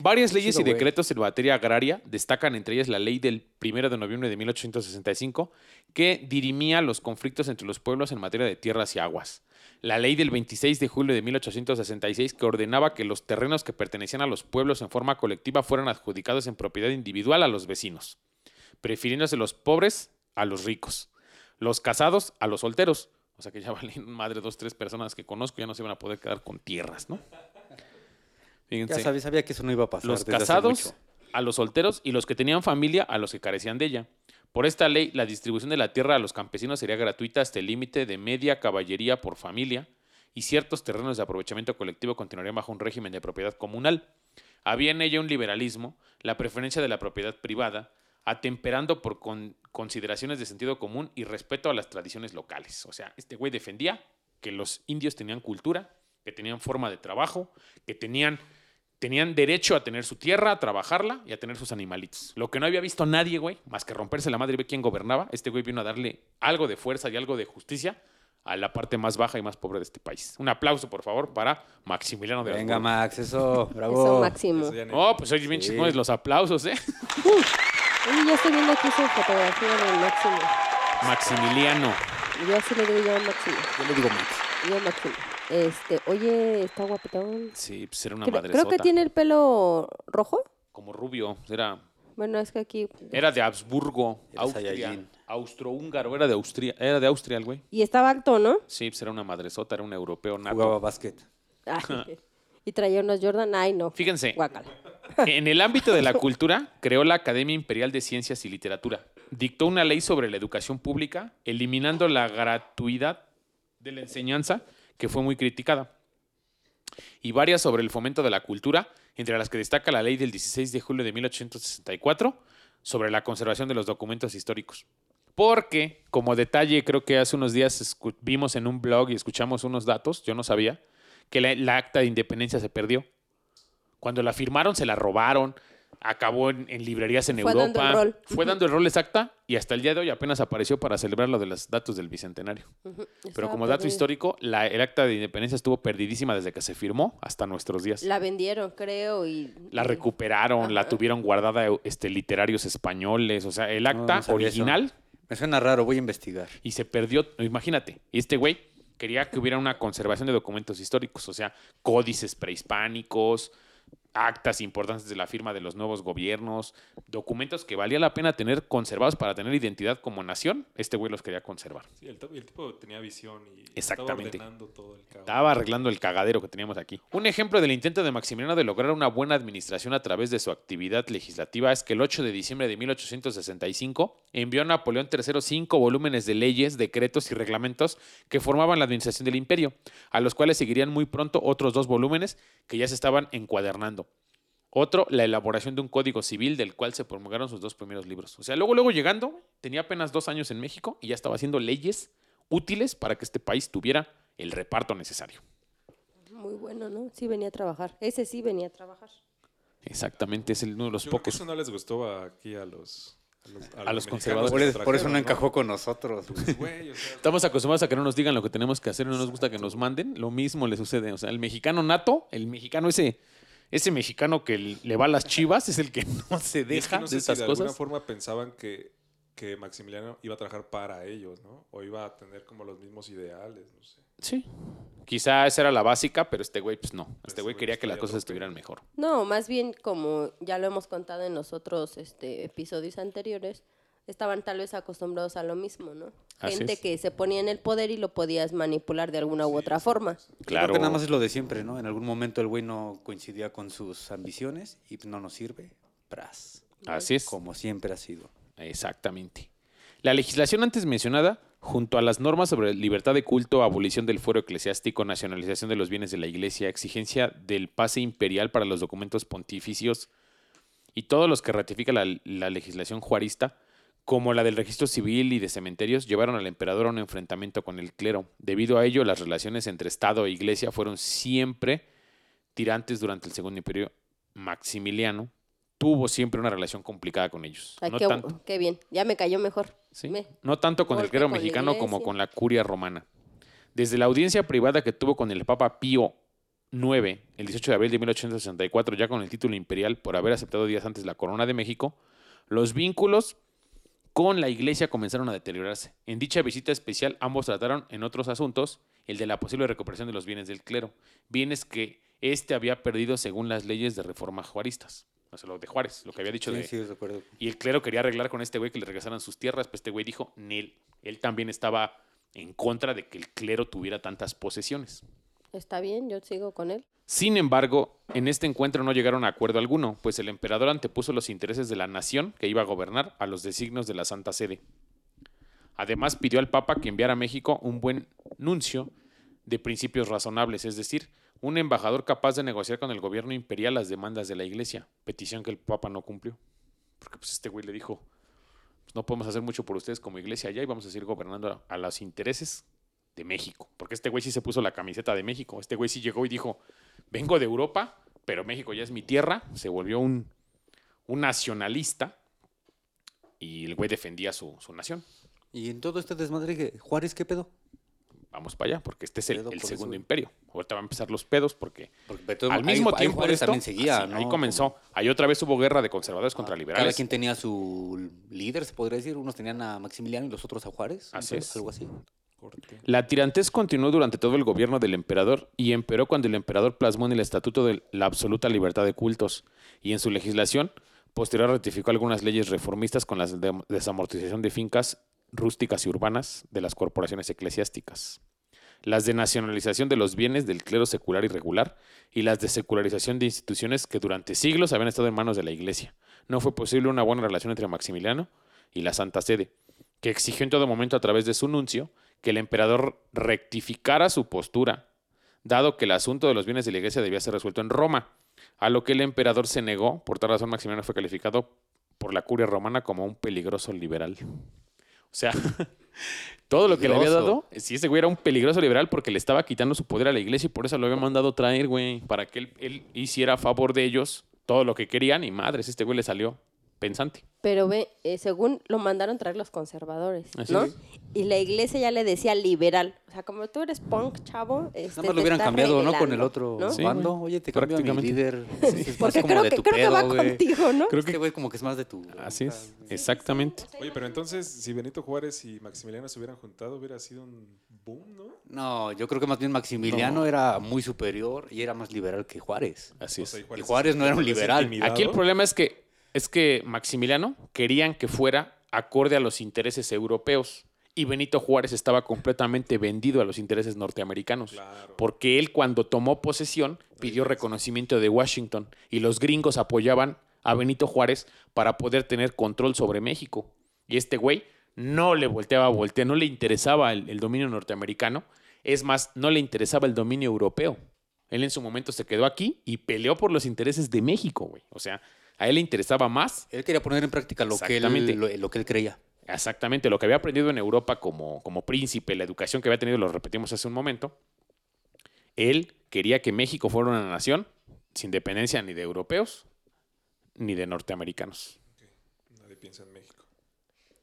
Varias leyes y decretos en materia agraria destacan entre ellas la ley del 1 de noviembre de 1865 que dirimía los conflictos entre los pueblos en materia de tierras y aguas. La ley del 26 de julio de 1866 que ordenaba que los terrenos que pertenecían a los pueblos en forma colectiva fueran adjudicados en propiedad individual a los vecinos, prefiriéndose los pobres a los ricos, los casados a los solteros. O sea que ya <laughs> valen madre dos, tres personas que conozco ya no se van a poder quedar con tierras, ¿no? Fíjense Ya sabía, sabía que eso no iba a pasar. los casados a los solteros y los que tenían familia a los que carecían de ella. Por esta ley, la distribución de la tierra a los campesinos sería gratuita hasta el límite de media caballería por familia y ciertos terrenos de aprovechamiento colectivo continuarían bajo un régimen de propiedad comunal. Había en ella un liberalismo, la preferencia de la propiedad privada, atemperando por con- consideraciones de sentido común y respeto a las tradiciones locales. O sea, este güey defendía que los indios tenían cultura, que tenían forma de trabajo, que tenían tenían derecho a tener su tierra, a trabajarla y a tener sus animalitos. Lo que no había visto nadie, güey, más que romperse la madre y ver quién gobernaba, este güey vino a darle algo de fuerza y algo de justicia a la parte más baja y más pobre de este país. Un aplauso, por favor, para Maximiliano de Venga, Habsburgo. Max, eso. Bravo. Eso máximo. Eso Oh, pues oye, bien Sí. chingones los aplausos, ¿eh? Oye, ya estoy viendo aquí su fotografía del máximo. Maximiliano. Yo así le digo yo a máximo. Yo le digo Max. Yo máximo. Este, oye, está guapetón. Sí, pues era una Creo, madre creo que tiene el pelo rojo. Como rubio. Era, Bueno, es que aquí. era de Habsburgo, Era Austria. Austrohúngaro, era de Austria. Era de Austria el güey. Y estaba alto, ¿no? Sí, pues era una madresota, era un europeo nato. Jugaba básquet. Ay, <laughs> y traía unos Jordan. Ay, no. Fíjense, Guácala. En el ámbito de la cultura, creó la Academia Imperial de Ciencias y Literatura. Dictó una ley sobre la educación pública, eliminando la gratuidad de la enseñanza, que fue muy criticada. y varias sobre el fomento de la cultura, entre las que destaca la ley del 16 de julio de 1864 sobre la conservación de los documentos históricos. Porque, como detalle, creo que hace unos días vimos en un blog y escuchamos unos datos, yo no sabía, que la, la acta de independencia se perdió. Cuando la firmaron, se la robaron, acabó en, en librerías en Fue dando Europa. el rol. Fue dando el rol exacta y hasta el día de hoy apenas apareció para celebrar lo de los datos del bicentenario. Pero como dato perdido. histórico, la, el acta de independencia estuvo perdidísima desde que se firmó hasta nuestros días. La, La vendieron, creo, y... y- recuperaron, la tuvieron guardada este, literarios españoles. O sea, el acta no sabía eso. original Me suena raro, voy a investigar. y se perdió. Imagínate, y este güey quería que hubiera una conservación de documentos históricos, o sea, códices prehispánicos, actas importantes de la firma de los nuevos gobiernos, documentos que valía la pena tener conservados para tener identidad como nación. Este güey los quería conservar. Sí, el, tipo tenía visión y Exactamente. estaba ordenando todo el caos. Estaba arreglando el cagadero que teníamos aquí. Un ejemplo del intento de Maximiliano de lograr una buena administración a través de su actividad legislativa es que el 8 de diciembre de 1865 envió a Napoleón III cinco volúmenes de leyes, decretos y reglamentos que formaban la administración del imperio, a los cuales seguirían muy pronto otros dos volúmenes que ya se estaban encuadernando. Otro, la elaboración de un código civil del cual se promulgaron sus dos primeros libros. O sea, luego, luego llegando, tenía apenas dos años en México y ya estaba haciendo leyes útiles para que este país tuviera el reparto necesario. Muy bueno, ¿no? Sí venía a trabajar. Ese sí venía a trabajar. Exactamente, es el- uno de los Yo creo que pocos. eso no les gustó aquí a los... A los, A los mexicanos conservadores. Por, eso- por eso no encajó con nosotros. Pues, güey, o sea, Estamos acostumbrados a que no nos digan lo que tenemos que hacer y no nos gusta que nos manden. Lo mismo le sucede. O sea, el mexicano nato, el mexicano ese, ese mexicano que le va a las chivas, es el que <laughs> no se y es que deja de si estas de alguna cosas. forma pensaban que, que Maximiliano iba a trabajar para ellos, ¿no? O iba a tener como los mismos ideales, no sé. Sí. Quizá esa era la básica, pero este güey, pues no. Este Este güey quería les que las cosas estuvieran mejor. No, más bien como ya lo hemos contado en los otros este, episodios anteriores, estaban tal vez acostumbrados a lo mismo, ¿no? Así Gente es. que se ponía en el poder y lo podías manipular de alguna u otra forma. Claro. Creo que nada más es lo de siempre, ¿no? En algún momento el güey no coincidía con sus ambiciones y no nos sirve. Pras. Así es. Como siempre ha sido. Exactamente. La legislación antes mencionada, junto a las normas sobre libertad de culto, abolición del fuero eclesiástico, nacionalización de los bienes de la iglesia, exigencia del pase imperial para los documentos pontificios y todos los que ratifica la, la legislación juarista, como la del registro civil y de cementerios, llevaron al emperador a un enfrentamiento con el clero. Debido a ello, las relaciones entre Estado e Iglesia fueron siempre tirantes durante el Segundo Imperio. Maximiliano tuvo siempre una relación complicada con ellos. Ay, no qué, tanto. qué bien, ya me cayó mejor. Sí, Me- No tanto con el clero mexicano como con la curia romana. Desde la audiencia privada que tuvo con el Papa Pío IX, el 18 de abril de 1864, ya con el título imperial por haber aceptado días antes la corona de México, los vínculos con la iglesia comenzaron a deteriorarse. En dicha visita especial, ambos trataron en otros asuntos el de la posible recuperación de los bienes del clero, bienes que éste había perdido según las leyes de reforma juaristas. O sea, lo de Juárez, lo que había dicho Sí, de, sí, recuerdo. y el clero quería arreglar con este güey que le regresaran sus tierras, pues este güey dijo, Nel. Él también estaba en contra de que el clero tuviera tantas posesiones. Está bien, yo sigo con él. Sin embargo, en este encuentro no llegaron a acuerdo alguno, pues el emperador antepuso los intereses de la nación que iba a gobernar a los designios de la Santa Sede. Además, pidió al Papa que enviara a México un buen nuncio de principios razonables, es decir, un embajador capaz de negociar con el gobierno imperial las demandas de la Iglesia, petición que el Papa no cumplió. Porque pues este güey le dijo, "Pues, no podemos hacer mucho por ustedes como iglesia allá y vamos a seguir gobernando a, a los intereses de México. Porque este güey sí se puso la camiseta de México. Este güey sí llegó y dijo, vengo de Europa, pero México ya es mi tierra. Se volvió un, un nacionalista y el güey defendía su, su nación. Y en todo este desmadre, ¿qué- Juárez, ¿qué pedo? Vamos para allá, porque este es el, segundo eso. imperio. Ahorita van a empezar los pedos porque Porque de todo- al ahí- mismo ahí tiempo de Juárez esto, también seguía, así, ¿no? ahí comenzó. Ahí otra vez hubo guerra de conservadores contra liberales. Cada quien tenía su líder, se podría decir. Unos tenían a Maximiliano y los otros a Juárez. Así entonces, es. Algo así. La tirantez continuó durante todo el gobierno del emperador y empeoró cuando el emperador plasmó en el Estatuto de la absoluta libertad de cultos y en su legislación posterior ratificó algunas leyes reformistas con la de- desamortización de fincas rústicas y urbanas de las corporaciones eclesiásticas, las de nacionalización de los bienes del clero secular y regular y las de secularización de instituciones que durante siglos habían estado en manos de la Iglesia. No fue posible una buena relación entre Maximiliano y la Santa Sede, que exigió en todo momento a través de su nuncio que el emperador rectificara su postura dado que el asunto de los bienes de la iglesia debía ser resuelto en Roma, a lo que el emperador se negó. Por tal razón, Maximiliano fue calificado por la curia romana como un peligroso liberal. O sea, <laughs> todo lo que le había dado, sí, ese güey era un peligroso liberal porque le estaba quitando su poder a la iglesia y por eso lo había mandado traer, güey, para que él, él hiciera a favor de ellos todo lo que querían y madres, este güey le salió pensante. Pero ve, eh, según lo mandaron traer los conservadores, Así ¿no? es. Y la iglesia ya le decía liberal. O sea, como tú eres punk, chavo. Este, Nada más lo hubieran cambiado, ¿no? Con el otro ¿no? Sí, bando. Oye, te cambio a mi líder. Es más Porque como creo de que, tu creo que pedo, va güey. contigo, ¿no? Creo que güey como que es más de tu... así es, exactamente. Oye, pero entonces, si Benito Juárez y Maximiliano se hubieran juntado, hubiera sido un boom, ¿no? No, yo creo que más bien Maximiliano era muy superior y era más liberal que Juárez. Así O es. sea, Y Juárez no era un liberal. Aquí el problema es que es que Maximiliano querían que fuera acorde a los intereses europeos y Benito Juárez estaba completamente vendido a los intereses norteamericanos. Claro. Porque él cuando tomó posesión pidió reconocimiento de Washington y los gringos apoyaban a Benito Juárez para poder tener control sobre México. Y este güey no le volteaba a voltear, no le interesaba el, el dominio norteamericano, es más, no le interesaba el dominio europeo. Él en su momento se quedó aquí y peleó por los intereses de México, güey. O sea, a él le interesaba más Él quería poner en práctica lo que él, lo, lo que él creía. Exactamente, lo que había aprendido en Europa como, como príncipe, la educación que había tenido, lo repetimos hace un momento, él quería que México fuera una nación sin dependencia ni de europeos ni de norteamericanos. Nadie piensa en México.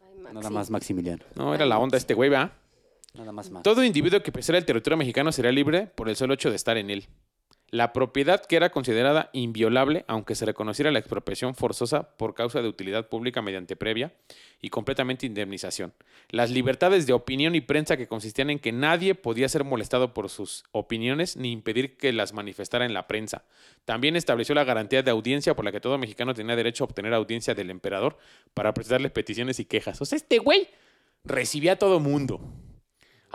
Ay. Nada más Maximiliano. No, era la onda este güey, ¿verdad? Nada más Max. Todo individuo que pisara el territorio mexicano sería libre por el solo hecho de estar en él. La propiedad que era considerada inviolable, aunque se reconociera la expropiación forzosa por causa de utilidad pública mediante previa y completamente indemnización. Las libertades de opinión y prensa que consistían en que nadie podía ser molestado por sus opiniones ni impedir que las manifestara en la prensa. También estableció la garantía de audiencia por la que todo mexicano tenía derecho a obtener audiencia del emperador para presentarle peticiones y quejas. O sea, este güey recibía a todo mundo.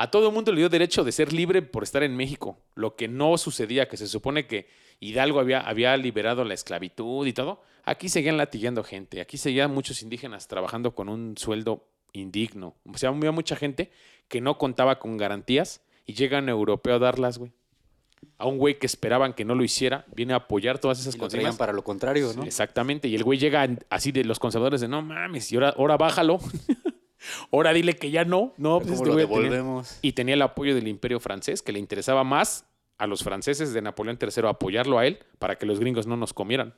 A todo mundo le dio derecho de ser libre por estar en México, lo que no sucedía, que se supone que Hidalgo había, había liberado la esclavitud y todo. Aquí seguían latillando gente, aquí seguían muchos indígenas trabajando con un sueldo indigno. O sea, había mucha gente que no contaba con garantías y llega un europeo a darlas, güey. A un güey que esperaban que no lo hiciera, viene a apoyar todas esas traían para lo contrario, ¿no? Exactamente. Y el güey llega así de los conservadores de no mames, y ahora, ahora bájalo. <laughs> ahora dile que ya no. No, pues ¿Cómo este lo devolvemos? y tenía el apoyo del imperio francés, que le interesaba más a los franceses de Napoleón III apoyarlo a él para que los gringos no nos comieran.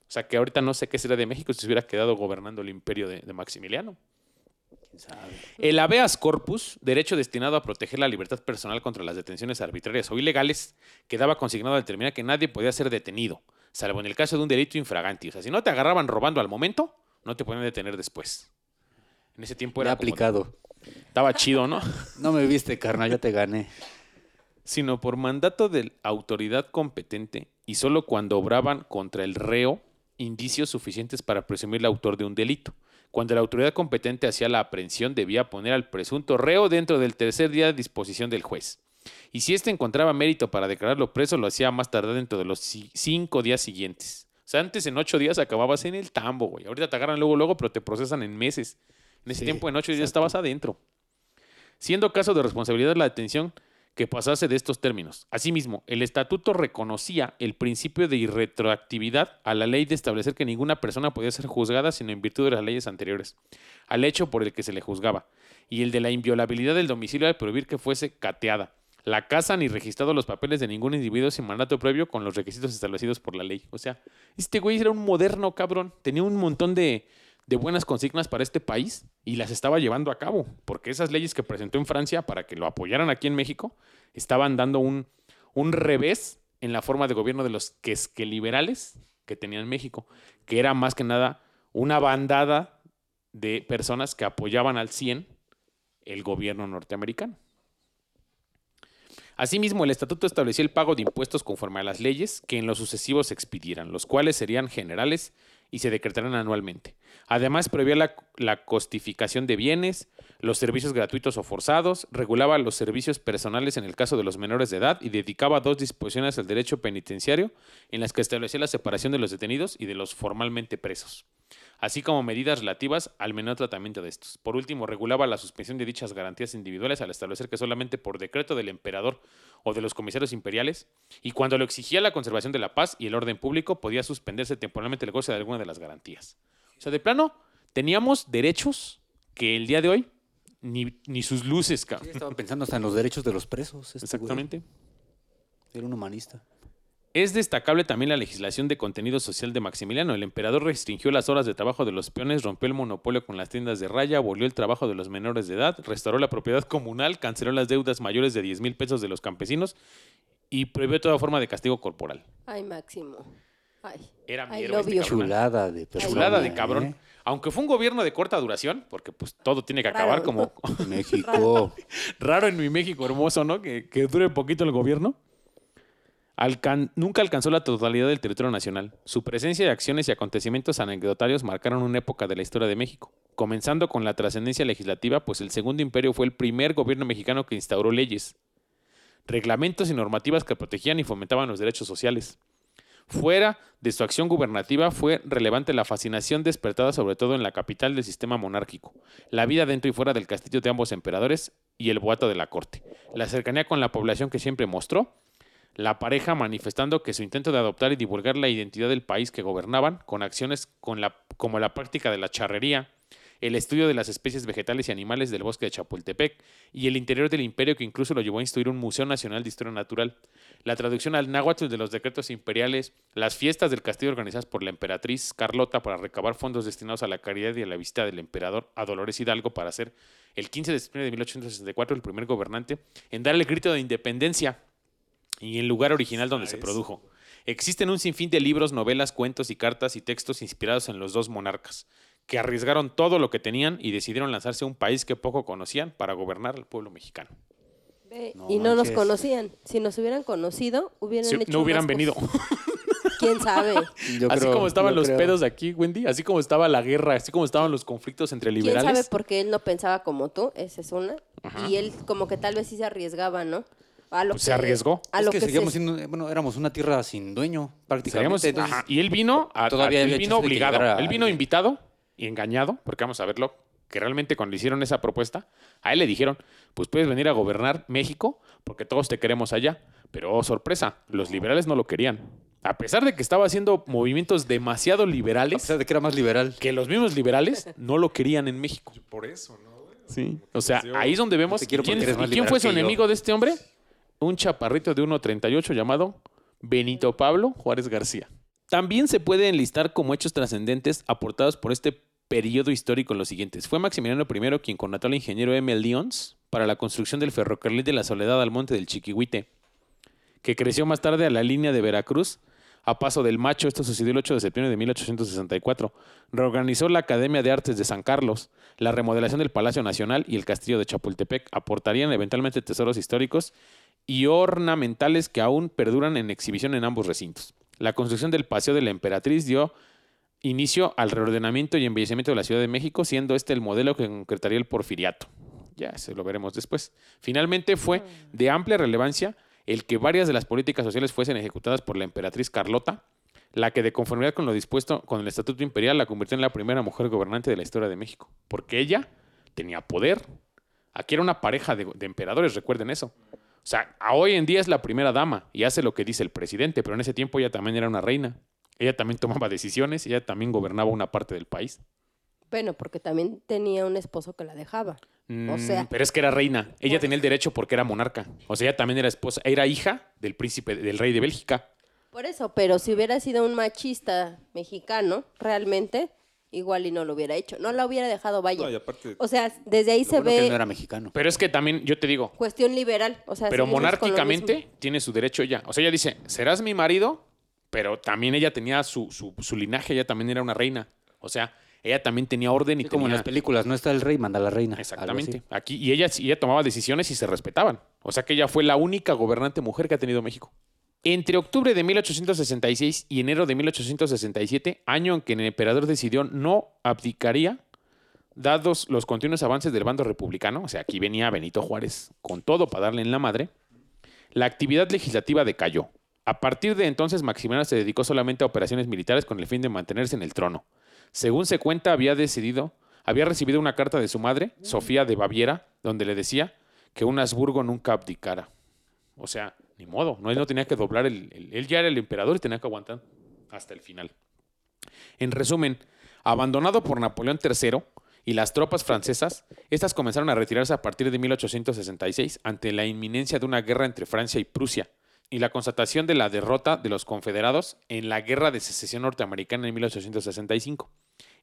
O sea que ahorita no sé qué sería de México si se hubiera quedado gobernando el imperio de, de Maximiliano. ¿Quién sabe? El habeas corpus, derecho destinado a proteger la libertad personal contra las detenciones arbitrarias o ilegales, quedaba consignado al determinar que nadie podía ser detenido, salvo en el caso de un delito infraganti. O sea, si no te agarraban robando al momento, no te podían detener después. En ese tiempo Ya era como- aplicado. estaba chido, ¿no? <laughs> No me viste, carnal, ya te gané. sino por mandato de autoridad competente y solo cuando obraban contra el reo indicios suficientes para presumir el autor de un delito. Cuando la autoridad competente hacía la aprehensión debía poner al presunto reo dentro del tercer día de disposición del juez. Y si éste encontraba mérito para declararlo preso, lo hacía más tardar dentro de los ci- cinco días siguientes. O sea, antes en ocho días acababas en el tambo, güey. Ahorita te agarran luego, luego, pero te procesan en meses. En ese Sí, tiempo, en ocho días estabas adentro. Siendo caso de responsabilidad la detención que pasase de estos términos. Asimismo, el estatuto reconocía el principio de irretroactividad a la ley de establecer que ninguna persona podía ser juzgada sino en virtud de las leyes anteriores, al hecho por el que se le juzgaba, y el de la inviolabilidad del domicilio al prohibir que fuese cateada, la casa ni registrado los papeles de ningún individuo sin mandato previo con los requisitos establecidos por la ley. O sea, este güey era un moderno cabrón, tenía un montón de, de buenas consignas para este país y las estaba llevando a cabo, porque esas leyes que presentó en Francia para que lo apoyaran aquí en México estaban dando un, un revés en la forma de gobierno de los que, que liberales que tenía en México, que era más que nada una bandada de personas que apoyaban al 100 el gobierno norteamericano. Asimismo, el estatuto establecía el pago de impuestos conforme a las leyes que en lo sucesivo se expidieran, los cuales serían generales y se decretarán anualmente. Además, prohibía la, costificación de bienes, los servicios gratuitos o forzados, regulaba los servicios personales en el caso de los menores de edad y dedicaba dos disposiciones al derecho penitenciario en las que establecía la separación de los detenidos y de los formalmente presos, así como medidas relativas al menor tratamiento de estos. Por último, regulaba la suspensión de dichas garantías individuales al establecer que solamente por decreto del emperador o de los comisarios imperiales, y cuando lo exigía la conservación de la paz y el orden público, podía suspenderse temporalmente el goce de alguna de las garantías. O sea, de plano, teníamos derechos que el día de hoy ni, ni sus luces, Sí, cabrón. estaba pensando hasta en los derechos de los presos. este güey. Exactamente. Era un humanista. Es destacable también la legislación de contenido social de Maximiliano. El emperador restringió las horas de trabajo de los peones, rompió el monopolio con las tiendas de raya, abolió el trabajo de los menores de edad, restauró la propiedad comunal, canceló las deudas mayores de 10 mil pesos de los campesinos y prohibió toda forma de castigo corporal. Ay, Máximo. Ay. Era mi héroe este. Chulada de persona. Chulada de ¿eh? cabrón. Aunque fue un gobierno de corta duración, porque pues todo tiene que acabar Raro. como <laughs> <laughs> México. raro en mi México hermoso, ¿no? Que, que dure poquito el gobierno. Alcan- nunca alcanzó la totalidad del territorio nacional. Su presencia y acciones y acontecimientos anecdotarios marcaron una época de la historia de México, comenzando con la trascendencia legislativa, pues el Segundo Imperio fue el primer gobierno mexicano que instauró leyes, reglamentos y normativas que protegían y fomentaban los derechos sociales. Fuera de su acción gubernativa fue relevante la fascinación despertada sobre todo en la capital del sistema monárquico, la vida dentro y fuera del castillo de ambos emperadores y el boato de la corte, la cercanía con la población que siempre mostró, la pareja manifestando que su intento de adoptar y divulgar la identidad del país que gobernaban con acciones con la, como la práctica de la charrería, el estudio de las especies vegetales y animales del bosque de Chapultepec y el interior del imperio que incluso lo llevó a instituir un Museo Nacional de Historia Natural, la traducción al náhuatl de los decretos imperiales, las fiestas del castillo organizadas por la emperatriz Carlota para recabar fondos destinados a la caridad y a la visita del emperador a Dolores Hidalgo para ser el 15 de septiembre de 1864 el primer gobernante en dar el grito de independencia y el lugar original donde se Nice. produjo. Existen un sinfín de libros, novelas, cuentos y cartas y textos inspirados en los dos monarcas, que arriesgaron todo lo que tenían y decidieron lanzarse a un país que poco conocían para gobernar al pueblo mexicano. No y no nos conocían. Si nos hubieran conocido, hubieran Si hecho no hubieran venido. <laughs> ¿Quién sabe? Yo así creo- como estaban yo los creo. pedos aquí, Wendy, así como estaba la guerra, así como estaban los conflictos entre ¿Quién sabe liberales. por qué él no pensaba como tú? Esa es una. Y él como que tal vez sí se arriesgaba, ¿no? A lo Pues se arriesgó. A Es lo que, que, seguíamos se- siendo, bueno, éramos una tierra sin dueño, prácticamente. Entonces- y él vino, a, Todavía a- él vino obligado. Él vino invitado y engañado, porque vamos a verlo, que realmente cuando le hicieron esa propuesta, a él le dijeron, pues puedes venir a gobernar México porque todos te queremos allá. Pero, oh, sorpresa, los liberales no lo querían. A pesar de que estaba haciendo movimientos demasiado A liberales, pesar de que era más liberal. que los mismos liberales no lo querían en México. Por eso, ¿no? Sí. O sea, ahí es donde vemos quiero quién, quién fue su enemigo de este hombre. Un chaparrito de 1.38 llamado Benito Pablo Juárez García. También se puede enlistar como hechos trascendentes aportados por este periodo histórico los siguientes. Fue Maximiliano I quien contrató al ingeniero M. Lyons para la construcción del ferrocarril de la Soledad al monte del Chiquihuite, que creció más tarde a la línea de Veracruz a Paso del Macho. Esto sucedió el 8 de septiembre de 1864. Reorganizó la Academia de Artes de San Carlos. La remodelación del Palacio Nacional y el Castillo de Chapultepec aportarían eventualmente tesoros históricos y ornamentales que aún perduran en exhibición en ambos recintos. La construcción del Paseo de la Emperatriz dio inicio al reordenamiento y embellecimiento de la Ciudad de México, siendo este el modelo que concretaría el porfiriato. Ya, se lo veremos después. Finalmente fue de amplia relevancia el que varias de las políticas sociales fuesen ejecutadas por la emperatriz Carlota, la que de conformidad con lo dispuesto con el Estatuto Imperial la convirtió en la primera mujer gobernante de la historia de México, porque ella tenía poder. Aquí era una pareja de, de emperadores, recuerden eso. O sea, hoy en día es la primera dama y hace lo que dice el presidente, pero en ese tiempo ella también era una reina. Ella también tomaba decisiones, ella también gobernaba una parte del país. Bueno, porque también tenía un esposo que la dejaba. O Mm, sea, pero es que era reina. Ella tenía el derecho porque era monarca. O sea, ella también era esposa, era hija del príncipe, del rey de Bélgica. por eso, pero si hubiera sido un machista mexicano, realmente, igual y no lo hubiera hecho. No la hubiera dejado, vaya. No, y aparte, O sea, desde ahí Lo se bueno que ve no era mexicano. Pero es que también, yo te digo, cuestión liberal. O sea, pero monárquicamente tiene su derecho ella. O sea, ella dice, serás mi marido, pero también ella tenía su, su, su linaje, ella también era una reina. O sea, ella también tenía orden y Sí, como en las películas, no está el rey, manda la reina. Exactamente. Aquí, y ella, y ella tomaba decisiones y se respetaban. O sea que ella fue la única gobernante mujer que ha tenido México. Entre octubre de 1866 y enero de 1867, año en que el emperador decidió no abdicaría, dados los continuos avances del bando republicano, o sea, aquí venía Benito Juárez con todo para darle en la madre, la actividad legislativa decayó. A partir de entonces, Maximiliano se dedicó solamente a operaciones militares con el fin de mantenerse en el trono. Según se cuenta, había decidido, había recibido una carta de su madre, Sofía de Baviera, donde le decía que un Habsburgo nunca abdicara. O sea, ni modo, no, él no tenía que doblar, el, él ya era el emperador y tenía que aguantar hasta el final. En resumen, abandonado por Napoleón III y las tropas francesas, estas comenzaron a retirarse a partir de 1866 ante la inminencia de una guerra entre Francia y Prusia y la constatación de la derrota de los confederados en la Guerra de Secesión Norteamericana en 1865.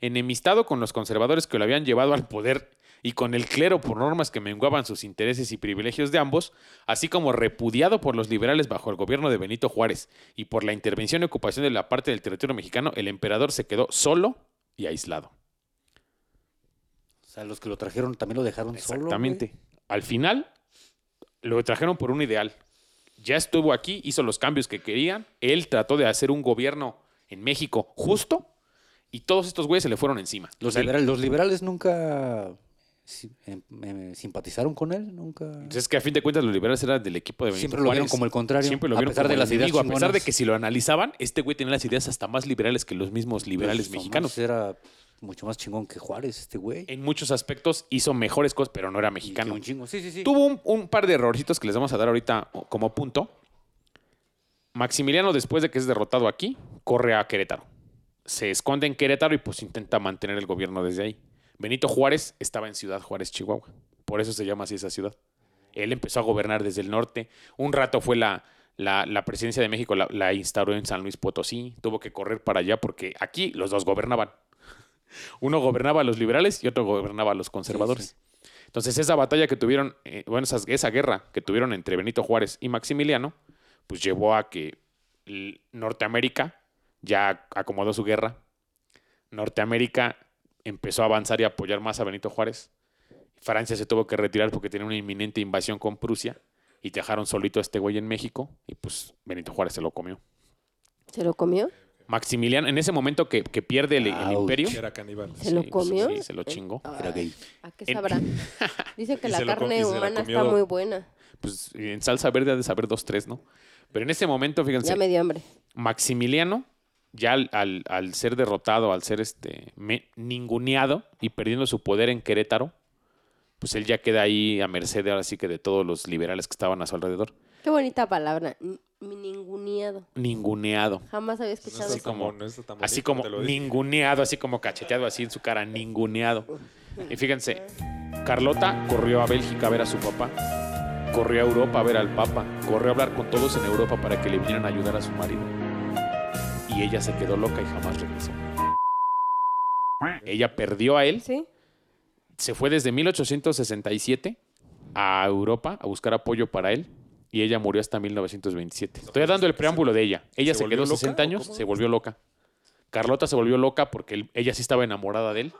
Enemistado con los conservadores que lo habían llevado al poder y con el clero por normas que menguaban sus intereses y privilegios de ambos, así como repudiado por los liberales bajo el gobierno de Benito Juárez y por la intervención y ocupación de la parte del territorio mexicano, el emperador se quedó solo y aislado. O sea, los que lo trajeron también lo dejaron solo. güey. Exactamente. Al final, lo trajeron por un ideal. Ya estuvo aquí, hizo los cambios que querían. Él trató de hacer un gobierno en México justo y todos estos güeyes se le fueron encima. Los, liberales, los liberales nunca em- em- simpatizaron con él, nunca. Es que a fin de cuentas los liberales eran del equipo de Benito Siempre lo vieron como el contrario, Siempre lo a vieron pesar como de las ideas enemigo, A pesar de que si lo analizaban, este güey tenía las ideas hasta más liberales que los mismos liberales Pues, mexicanos. Tomás Era mucho más chingón que Juárez, este güey. En muchos aspectos hizo mejores cosas, pero no era mexicano. un chingo. Sí, sí, sí. Tuvo un, un par de errorcitos que les vamos a dar ahorita como punto. Maximiliano, después de que es derrotado aquí, corre a Querétaro. Se esconde en Querétaro y pues intenta mantener el gobierno desde ahí. Benito Juárez estaba en Ciudad Juárez, Chihuahua. Por eso se llama así esa ciudad. Él empezó a gobernar desde el norte. Un rato fue la, la, la presidencia de México, la, la instauró en San Luis Potosí. Tuvo que correr para allá porque aquí los dos gobernaban. Uno gobernaba a los liberales y otro gobernaba a los conservadores. Entonces esa batalla que tuvieron, eh, bueno, esas- esa guerra que tuvieron entre Benito Juárez y Maximiliano, pues llevó a que Norteamérica ya acomodó su guerra. Norteamérica empezó a avanzar y a apoyar más a Benito Juárez. Francia se tuvo que retirar porque tenía una inminente invasión con Prusia y dejaron solito a este güey en México y pues Benito Juárez se lo comió. ¿Se lo comió? Maximiliano, en ese momento que, que pierde el, imperio, Que era caníbal. ¿Se lo Sí, comió? sí, se lo chingó. Era gay. ¿A qué sabrá? <laughs> Dicen que Y la se lo com- carne y se la humana comió- está muy buena. pues en salsa verde ha de saber dos, tres, ¿no? Pero en ese momento, fíjense, Ya me dio hambre. Maximiliano, ya al, al- al ser derrotado, al ser este me- ninguneado y perdiendo su poder en Querétaro, pues él ya queda ahí a merced ahora sí que de todos los liberales que estaban a su alrededor. Qué bonita palabra. n- Ninguneado. Ninguneado. Jamás había escuchado Así eso. como- bon- no está tan Así como lo dije. ninguneado, así como cacheteado así en su cara, ninguneado. Y fíjense, Carlota corrió a Bélgica a ver a su papá, corrió a Europa a ver al Papa, corrió a hablar con todos en Europa para que le vinieran a ayudar a su marido. Y ella se quedó loca y jamás regresó. Ella perdió a él, ¿Sí? se fue desde 1867 a Europa a buscar apoyo para él y ella murió hasta 1927. Estoy dando el preámbulo de ella. Ella ¿Se quedó loca 60 o años, se volvió loca. Carlota se volvió loca porque él- ella sí estaba enamorada de él.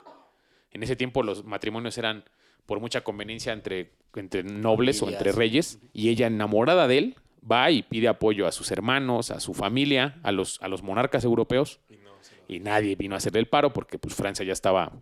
En ese tiempo los matrimonios eran por mucha conveniencia entre, entre nobles o entre reyes y ella enamorada de él va y pide apoyo a sus hermanos, a su familia, a los, a los monarcas europeos no, y nadie vino a hacerle el paro porque pues Francia ya estaba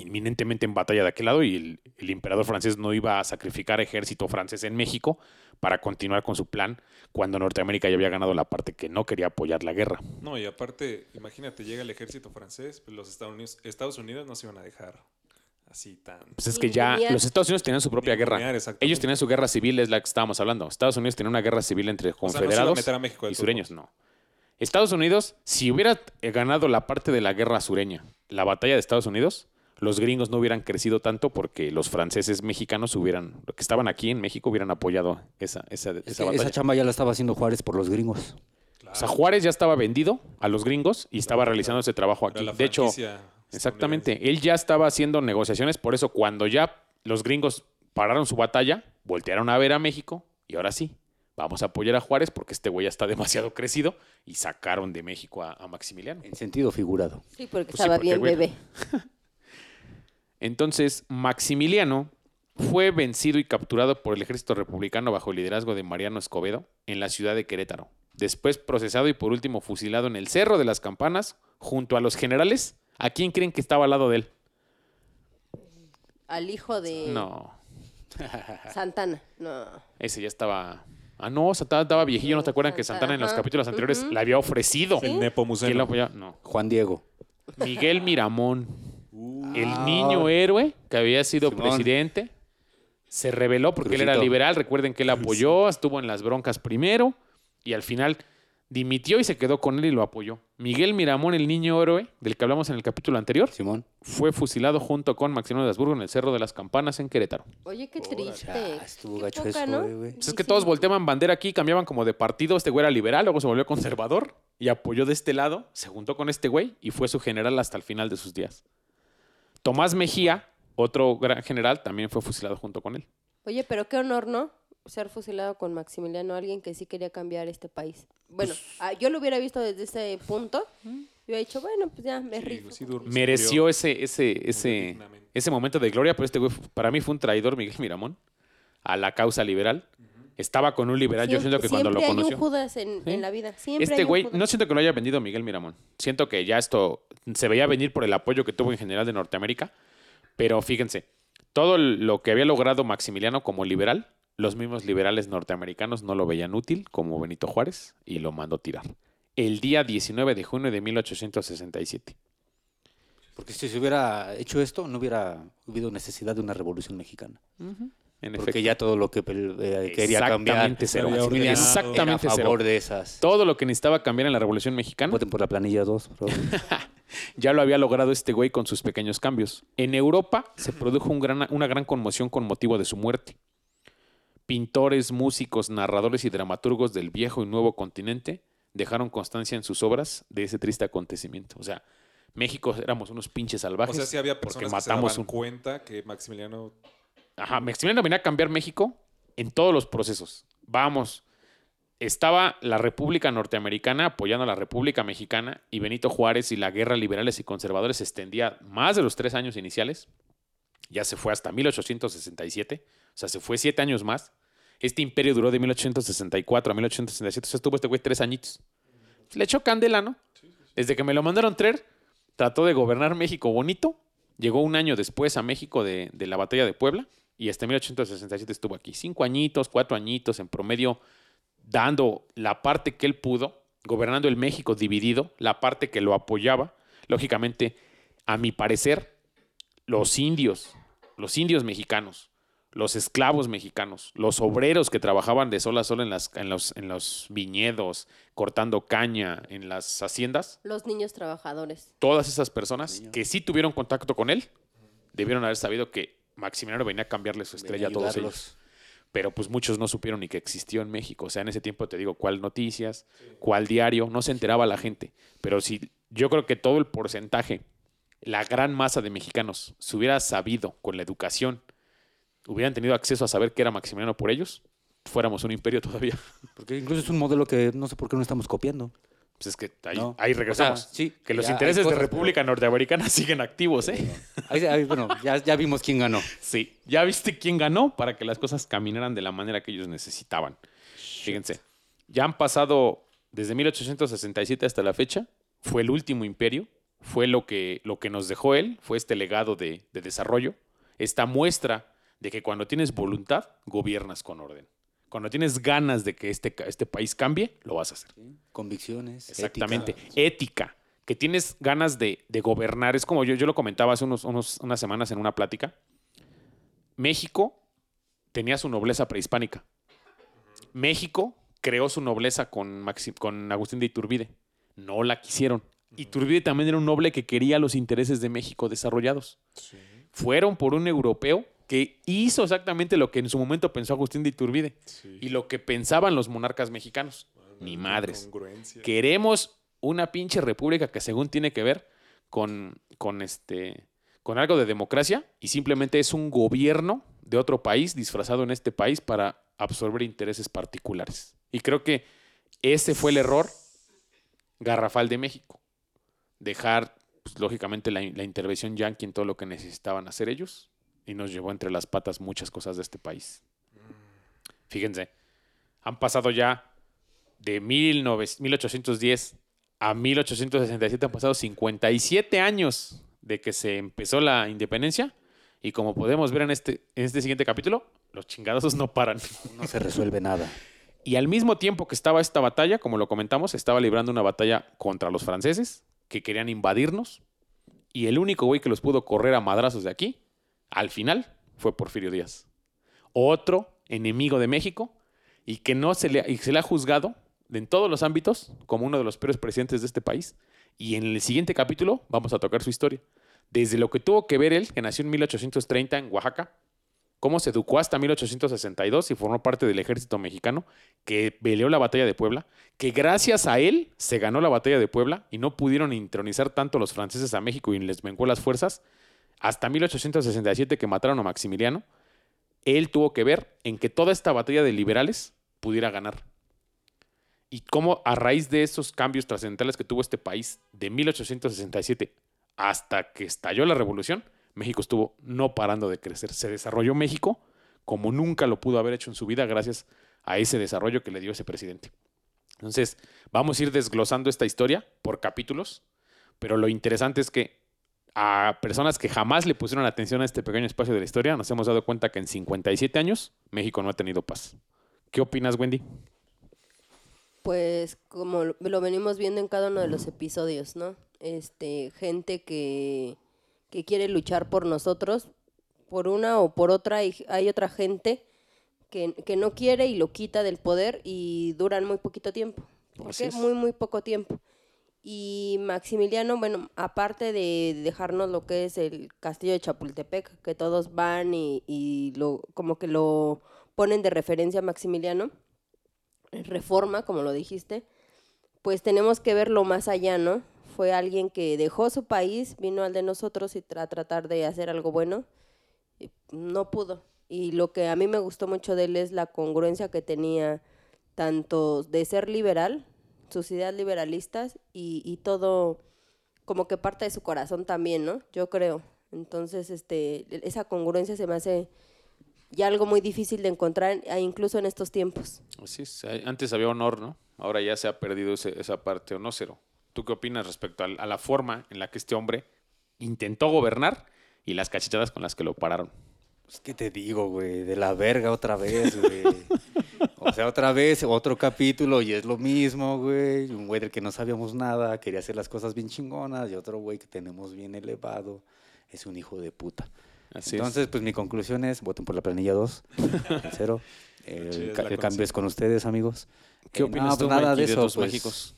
inminentemente en batalla de aquel lado y el, el emperador francés no iba a sacrificar ejército francés en México para continuar con su plan cuando Norteamérica ya había ganado la parte que no quería apoyar la guerra. No, y aparte, imagínate, llega el ejército francés, pues los Estados Unidos, Estados Unidos no se iban a dejar así tan... Pues es que ya los Estados Unidos tenían su propia guerra. Ellos tenían su guerra civil, es la que estábamos hablando. Estados Unidos tenía una guerra civil entre O sea, no se iba a confederados meter a México de y sureños, modos. no. Estados Unidos, si hubiera ganado la parte de la guerra sureña, la batalla de Estados Unidos, los gringos no hubieran crecido tanto porque los franceses mexicanos hubieran, que estaban aquí en México, hubieran apoyado esa, esa, Es esa batalla. esa chamba ya la estaba haciendo Juárez por los gringos. O sea, Juárez ya estaba vendido a los gringos y estaba realizando ese trabajo aquí. De hecho, exactamente, él ya estaba haciendo negociaciones, por eso cuando ya los gringos pararon su batalla, voltearon a ver a México y ahora sí, vamos a apoyar a Juárez porque este güey ya está <laughs> demasiado crecido y sacaron de México a, a Maximiliano. En sentido figurado. Sí, porque Pues sí, estaba porque, bien bebé. <laughs> Entonces, Maximiliano fue vencido y capturado por el ejército republicano bajo el liderazgo de Mariano Escobedo en la ciudad de Querétaro, después procesado y por último fusilado en el Cerro de las Campanas junto a los generales. ¿A quién creen que estaba al lado de él? Al hijo de No, <laughs> Santana. No. ese ya estaba... Ah, no, Santana estaba viejillo, ¿no te acuerdan que Santana en los capítulos anteriores le había ofrecido? El ¿Quién Nepomuceno. lo apoyaba? No. Juan Diego. Miguel Miramón, el niño héroe que había sido Simón. presidente, se rebeló porque él era liberal. Recuerden que él <laughs> apoyó, estuvo en las broncas primero y al final dimitió y se quedó con él y lo apoyó. Miguel Miramón, el niño héroe del que hablamos en el capítulo anterior, Simón. fue fusilado junto con Maximiliano de Habsburgo en el Cerro de las Campanas en Querétaro. Oye, qué triste. Ya, estuvo Qué gacho poca, eso, ¿no? eh, güey. Pues es que todos volteaban bandera aquí, cambiaban como de partido. Este güey era liberal, luego se volvió conservador y apoyó de este lado, se juntó con este güey y fue su general hasta el final de sus días. Tomás Mejía, otro gran general, también fue fusilado junto con él. Oye, pero qué honor, ¿no? Ser fusilado con Maximiliano, alguien que sí quería cambiar este país. Bueno, Pues ah, yo lo hubiera visto desde ese punto. Yo hubiera dicho, bueno, pues ya me Sí, rifo. sí dur- Mereció ese, ese, ese, ese momento de gloria, pero este güey para mí fue un traidor, Miguel Miramón, a la causa liberal. Estaba con un liberal, yo siento que cuando lo siempre hay conoció. un Judas en, Sí. en la vida. Siempre Este güey, no siento que lo haya vendido Miguel Miramón. Siento que ya esto se veía venir por el apoyo que tuvo en general de Norteamérica. Pero fíjense, todo lo que había logrado Maximiliano como liberal, los mismos liberales norteamericanos no lo veían útil, como Benito Juárez, y lo mandó tirar. El día 19 de junio de 1867. Porque si se hubiera hecho esto, no hubiera habido necesidad de una revolución mexicana. En Porque efecto. ya todo lo que eh, quería cambiar cero. Ordenado. Exactamente era a cero. favor de esas. Todo lo que necesitaba cambiar en la Revolución Mexicana Voten por la planilla 2. <laughs> ya lo había logrado este güey con sus pequeños cambios. En Europa se produjo un gran- una gran conmoción con motivo de su muerte. Pintores, músicos, narradores y dramaturgos del viejo y nuevo continente dejaron constancia en sus obras de ese triste acontecimiento. O sea, México éramos unos pinches O salvajes. sea, sí había porque personas que se matamos daban un... cuenta que Maximiliano... Ajá, Maximiliano venía a cambiar México en todos los procesos. Vamos, estaba la República Norteamericana apoyando a la República Mexicana y Benito Juárez y la guerra liberales y conservadores se extendía más de los tres años iniciales. Ya se fue hasta 1867, o sea, se fue siete años más. Este imperio duró de 1864 a 1867, o sea, estuvo este güey tres añitos. Le echó candela, ¿no? Desde que me lo mandaron traer, trató de gobernar México bonito. Llegó un año después a México de, de la batalla de Puebla y hasta 1867 estuvo aquí. Cinco añitos, cuatro añitos en promedio, dando la parte que él pudo, gobernando el México dividido, la parte que lo apoyaba. Lógicamente, a mi parecer, los indios, los indios mexicanos, los esclavos mexicanos, los obreros que trabajaban de sol a sol en, las, en, los, en los viñedos, cortando caña, en las haciendas, Los niños trabajadores. todas esas personas que sí tuvieron contacto con él, debieron haber sabido que Maximiliano venía a cambiarle su estrella a todos ellos. Pero pues muchos no supieron ni que existió en México. O sea, en ese tiempo te digo, cuál noticias, cuál diario, no se enteraba la gente. Pero si yo creo que todo el porcentaje, la gran masa de mexicanos, se hubiera sabido con la educación, hubieran tenido acceso a saber que era Maximiliano por ellos, fuéramos un imperio <laughs> todavía. Porque incluso es un modelo que no sé por qué no estamos copiando. Pues es que ahí, No. ahí O sea, regresamos. sí, que los ya intereses de República Norteamericana <laughs> siguen activos, ¿eh? Ahí- ahí, bueno, ya, ya vimos quién ganó. Sí, ya viste quién ganó para que las cosas caminaran de la manera que ellos necesitaban. Fíjense, ya han pasado desde 1867 hasta la fecha, fue el último imperio, fue lo que, lo que nos dejó él, fue este legado de, de desarrollo, esta muestra de que cuando tienes voluntad, gobiernas con orden. Cuando tienes ganas de que este, este país cambie, lo vas a hacer. Convicciones. Exactamente. ética. Ética. Que tienes ganas de, de gobernar. Es como yo, yo lo comentaba hace unos, unos- unas semanas en una plática. México tenía su nobleza prehispánica. México creó su nobleza con, Maxi- con Agustín de Iturbide. No la quisieron. Iturbide también era un noble que quería los intereses de México desarrollados. Fueron por un europeo que hizo exactamente lo que en su momento pensó Agustín de Iturbide Sí. y lo que pensaban los monarcas mexicanos. Ni madres queremos una pinche república que según tiene que ver con, con, este, con algo de democracia y simplemente es un gobierno de otro país disfrazado en este país para absorber intereses particulares. Y creo que ese fue el error garrafal de México. Dejar, pues, lógicamente, la, la intervención yanqui en todo lo que necesitaban hacer ellos y nos llevó entre las patas muchas cosas de este país. Fíjense, han pasado ya de 19 1810 a 1867 han pasado 57 años de que se empezó la independencia. Y como podemos ver en este, en este siguiente capítulo, los chingadazos no paran. No se resuelve nada. Y al mismo tiempo que estaba esta batalla, como lo comentamos, estaba librando una batalla contra los franceses que querían invadirnos. Y el único güey que los pudo correr a madrazos de aquí, al final, fue Porfirio Díaz. Otro enemigo de México y que no se le, se le ha juzgado en todos los ámbitos como uno de los peores presidentes de este país. Y en el siguiente capítulo vamos a tocar su historia. Desde lo que tuvo que ver él, que nació en 1830 en Oaxaca, cómo se educó hasta 1862 y formó parte del ejército mexicano, que peleó la batalla de Puebla, que gracias a él se ganó la batalla de Puebla y no pudieron intronizar tanto los franceses a México y les venguó las fuerzas, hasta 1867 que mataron a Maximiliano, él tuvo que ver en que toda esta batalla de liberales pudiera ganar. Y cómo a raíz de esos cambios trascendentales que tuvo este país de 1867 hasta que estalló la revolución, México estuvo no parando de crecer. Se desarrolló México como nunca lo pudo haber hecho en su vida gracias a ese desarrollo que le dio ese presidente. Entonces, vamos a ir desglosando esta historia por capítulos, pero lo interesante es que a personas que jamás le pusieron atención a este pequeño espacio de la historia, nos hemos dado cuenta que en 57 años México no ha tenido paz. ¿Qué opinas, Wendy? Pues como lo- venimos viendo en cada uno de los episodios, ¿no? Este, gente que, que quiere luchar por nosotros, por una o por otra, y hay otra gente que, que no quiere y lo quita del poder y duran muy poquito tiempo. ¿Por qué? es. Muy, muy poco tiempo. Y Maximiliano, bueno, aparte de dejarnos lo que es el castillo de Chapultepec, que todos van y, lo, como que lo ponen de referencia a Maximiliano, reforma, como lo dijiste, pues tenemos que verlo más allá, ¿no? Fue alguien que dejó su país, vino al de nosotros y tra- tratar de hacer algo bueno. no pudo. Y lo que a mí me gustó mucho de él es la congruencia que tenía tanto de ser liberal, sus ideas liberalistas y, y todo como que parte de su corazón también, ¿no? Yo creo. Entonces, este, esa congruencia se me hace ya algo muy difícil de encontrar, e incluso en estos tiempos. Así es. Antes había honor, ¿no? Ahora ya se ha perdido ese- esa parte o no cero. ¿Tú qué opinas respecto al- a, la forma en la que este hombre intentó gobernar y las cachetadas con las que lo pararon? Pues, ¿qué te digo, güey? De la verga otra vez, güey. <laughs> O sea, otra vez, otro capítulo y es lo mismo, güey. Un güey del que no sabíamos nada, quería hacer las cosas bien chingonas y otro güey que tenemos bien elevado es un hijo de puta. Así Entonces, pues mi conclusión es, voten por la planilla 2, cero. <laughs> El, Sí, cambio es con ustedes, amigos. ¿Qué Eh, opinas no, tú, pues nada Mikey, de de eso, dos pues, Méxicos?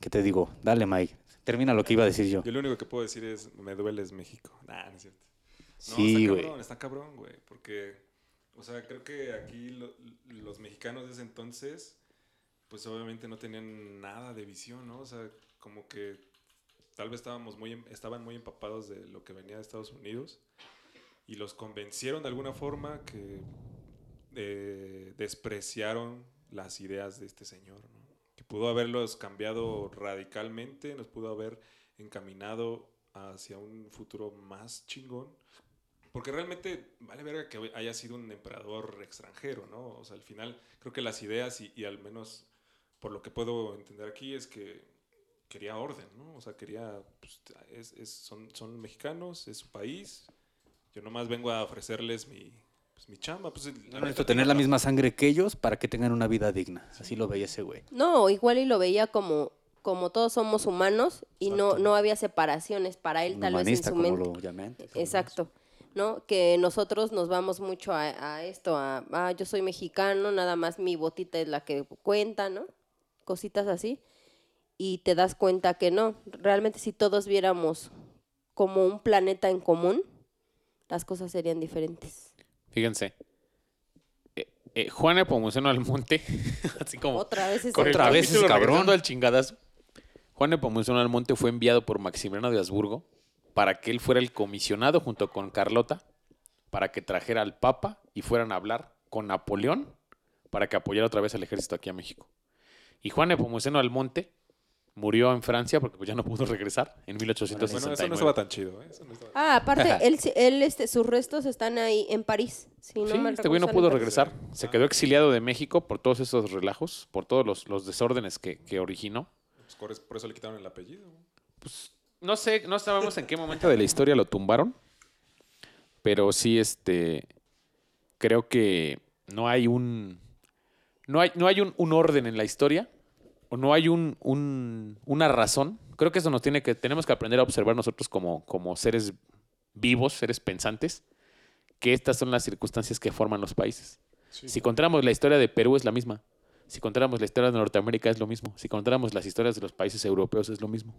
¿Qué te digo? Dale, Mike. Termina lo que iba a decir yo. Yo lo único que puedo decir es, me dueles México. Nah, no es cierto. No, Sí, está güey. cabrón, está cabrón, güey. Porque, o sea, creo que aquí lo- los mexicanos de ese entonces, pues obviamente no tenían nada de visión, ¿no? O sea, como que tal vez estábamos muy, em- estaban muy empapados de lo que venía de Estados Unidos y los convencieron de alguna forma que eh, despreciaron las ideas de este señor, ¿no? Que pudo haberlos cambiado radicalmente, nos pudo haber encaminado hacia un futuro más chingón. Porque realmente vale verga que haya sido un emperador extranjero, ¿no? O sea, al final creo que las ideas y, y al menos por lo que puedo entender aquí es que quería orden, ¿no? O sea, quería, pues, es- es- son, son mexicanos, es su país. Yo nomás vengo a ofrecerles mi, pues, mi chamba. Pues, la Necesito tener la misma sangre que ellos para que tengan una vida digna. Así lo veía ese güey. No, igual y lo veía como, como todos somos humanos y no, Exacto. no había separaciones para él Un tal vez en su como mente. lo llamé antes. Exacto. ¿No? Que nosotros nos vamos mucho a, a esto, a ah, yo soy mexicano, nada más mi botita es la que cuenta, ¿no? Cositas así. Y te das cuenta que no. Realmente si todos viéramos como un planeta en común, las cosas serían diferentes. Fíjense. Eh, eh, Juan Nepomuceno Almonte, <laughs> así como Otra vez es con el Otra vez ese cabrón. al chingadazo. Juan Nepomuceno Almonte fue enviado por Maximiliano de Habsburgo para que él fuera el comisionado junto con Carlota para que trajera al Papa y fueran a hablar con Napoleón para que apoyara otra vez al ejército aquí a México. Y Juan Nepomuceno Almonte murió en Francia porque pues, ya no pudo regresar en Bueno, eso no 1869. estaba tan chido, ¿eh? Eso no estaba- Ah, aparte, él, sí- él este, sus restos están ahí en París. Si no sí, mal este güey no pudo regresar. Se quedó exiliado de México por todos esos relajos, por todos los, los desórdenes que, que originó. Pues por eso- por eso le quitaron el apellido. No sé, no sabemos en qué momento de la historia lo tumbaron, pero sí, este, creo que no hay un, no hay, no hay un, un orden en la historia, o no hay un, un- una razón. Creo que eso nos tiene que, tenemos que aprender a observar nosotros como, como seres vivos, seres pensantes, que estas son las circunstancias que forman los países. Si contáramos la historia de Perú es la misma. Si contáramos la historia de Norteamérica es lo mismo. Si contáramos las historias de los países europeos es lo mismo.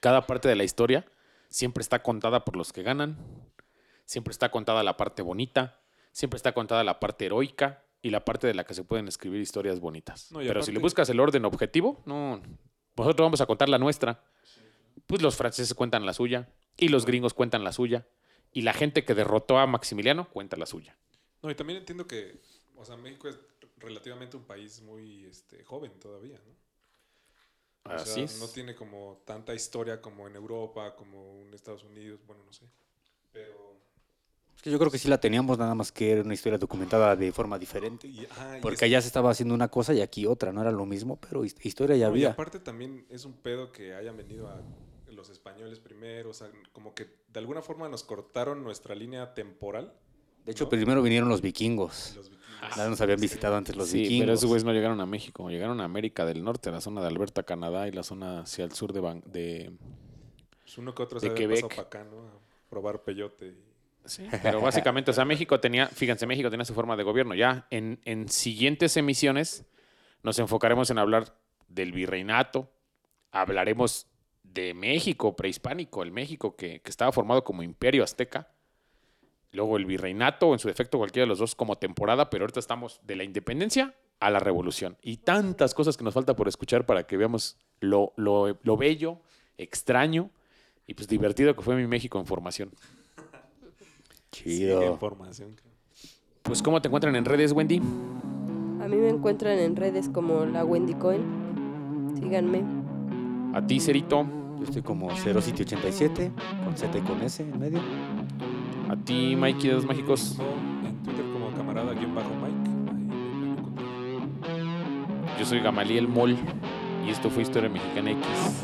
Cada parte de la historia siempre está contada por los que ganan, siempre está contada la parte bonita, siempre está contada la parte heroica y la parte de la que se pueden escribir historias bonitas. No, Pero si le buscas el orden objetivo, no, nosotros vamos a contar la nuestra. Pues los franceses cuentan la suya y los gringos cuentan la suya y la gente que derrotó a Maximiliano cuenta la suya. No, y también entiendo que, o sea, México es relativamente un país muy este, joven todavía, ¿no? O Así sea, es. no tiene como tanta historia como en Europa, como en Estados Unidos, bueno, no sé. Pero... Es que yo creo que sí la teníamos, nada más que era una historia documentada de forma diferente. Y, y Porque allá se estaba haciendo una cosa y aquí otra, no era lo mismo, pero his- historia ya no, y había. aparte también es un pedo que hayan venido a los españoles primero, o sea, como que de alguna forma nos cortaron nuestra línea temporal. De hecho, ¿no? primero vinieron los vikingos. Los vikingos. Ya nos habían visitado antes los sí, vikingos. pero esos güeyes no llegaron a México, llegaron a América del Norte, a la zona de Alberta, Canadá y la zona hacia el sur de, Ban- de Pues uno que otro de se pasado para acá, ¿no? A probar peyote. y- Sí, pero básicamente, o sea, México tenía, fíjense, México tenía su forma de gobierno. Ya en, en siguientes emisiones nos enfocaremos en hablar del virreinato, hablaremos de México prehispánico, el México que, que estaba formado como imperio azteca, luego el virreinato, en su defecto cualquiera de los dos como temporada, pero ahorita estamos de la independencia a la revolución. Y tantas cosas que nos falta por escuchar para que veamos lo, lo, lo bello, extraño y pues divertido que fue mi México en formación. Sí, Chido. qué información. cabrón. Pues, ¿cómo te encuentran en redes, Wendy? A mí me encuentran en redes como la Wendy Cohen. Síganme. A ti, Cerito. Yo estoy como 0City87, con Z y con S en medio. A ti, Mikey de los Mágicos. En Twitter como. Ahí me pueden encontrar. Yo soy Gamaliel Mol. Y esto fue Historia Mexicana X.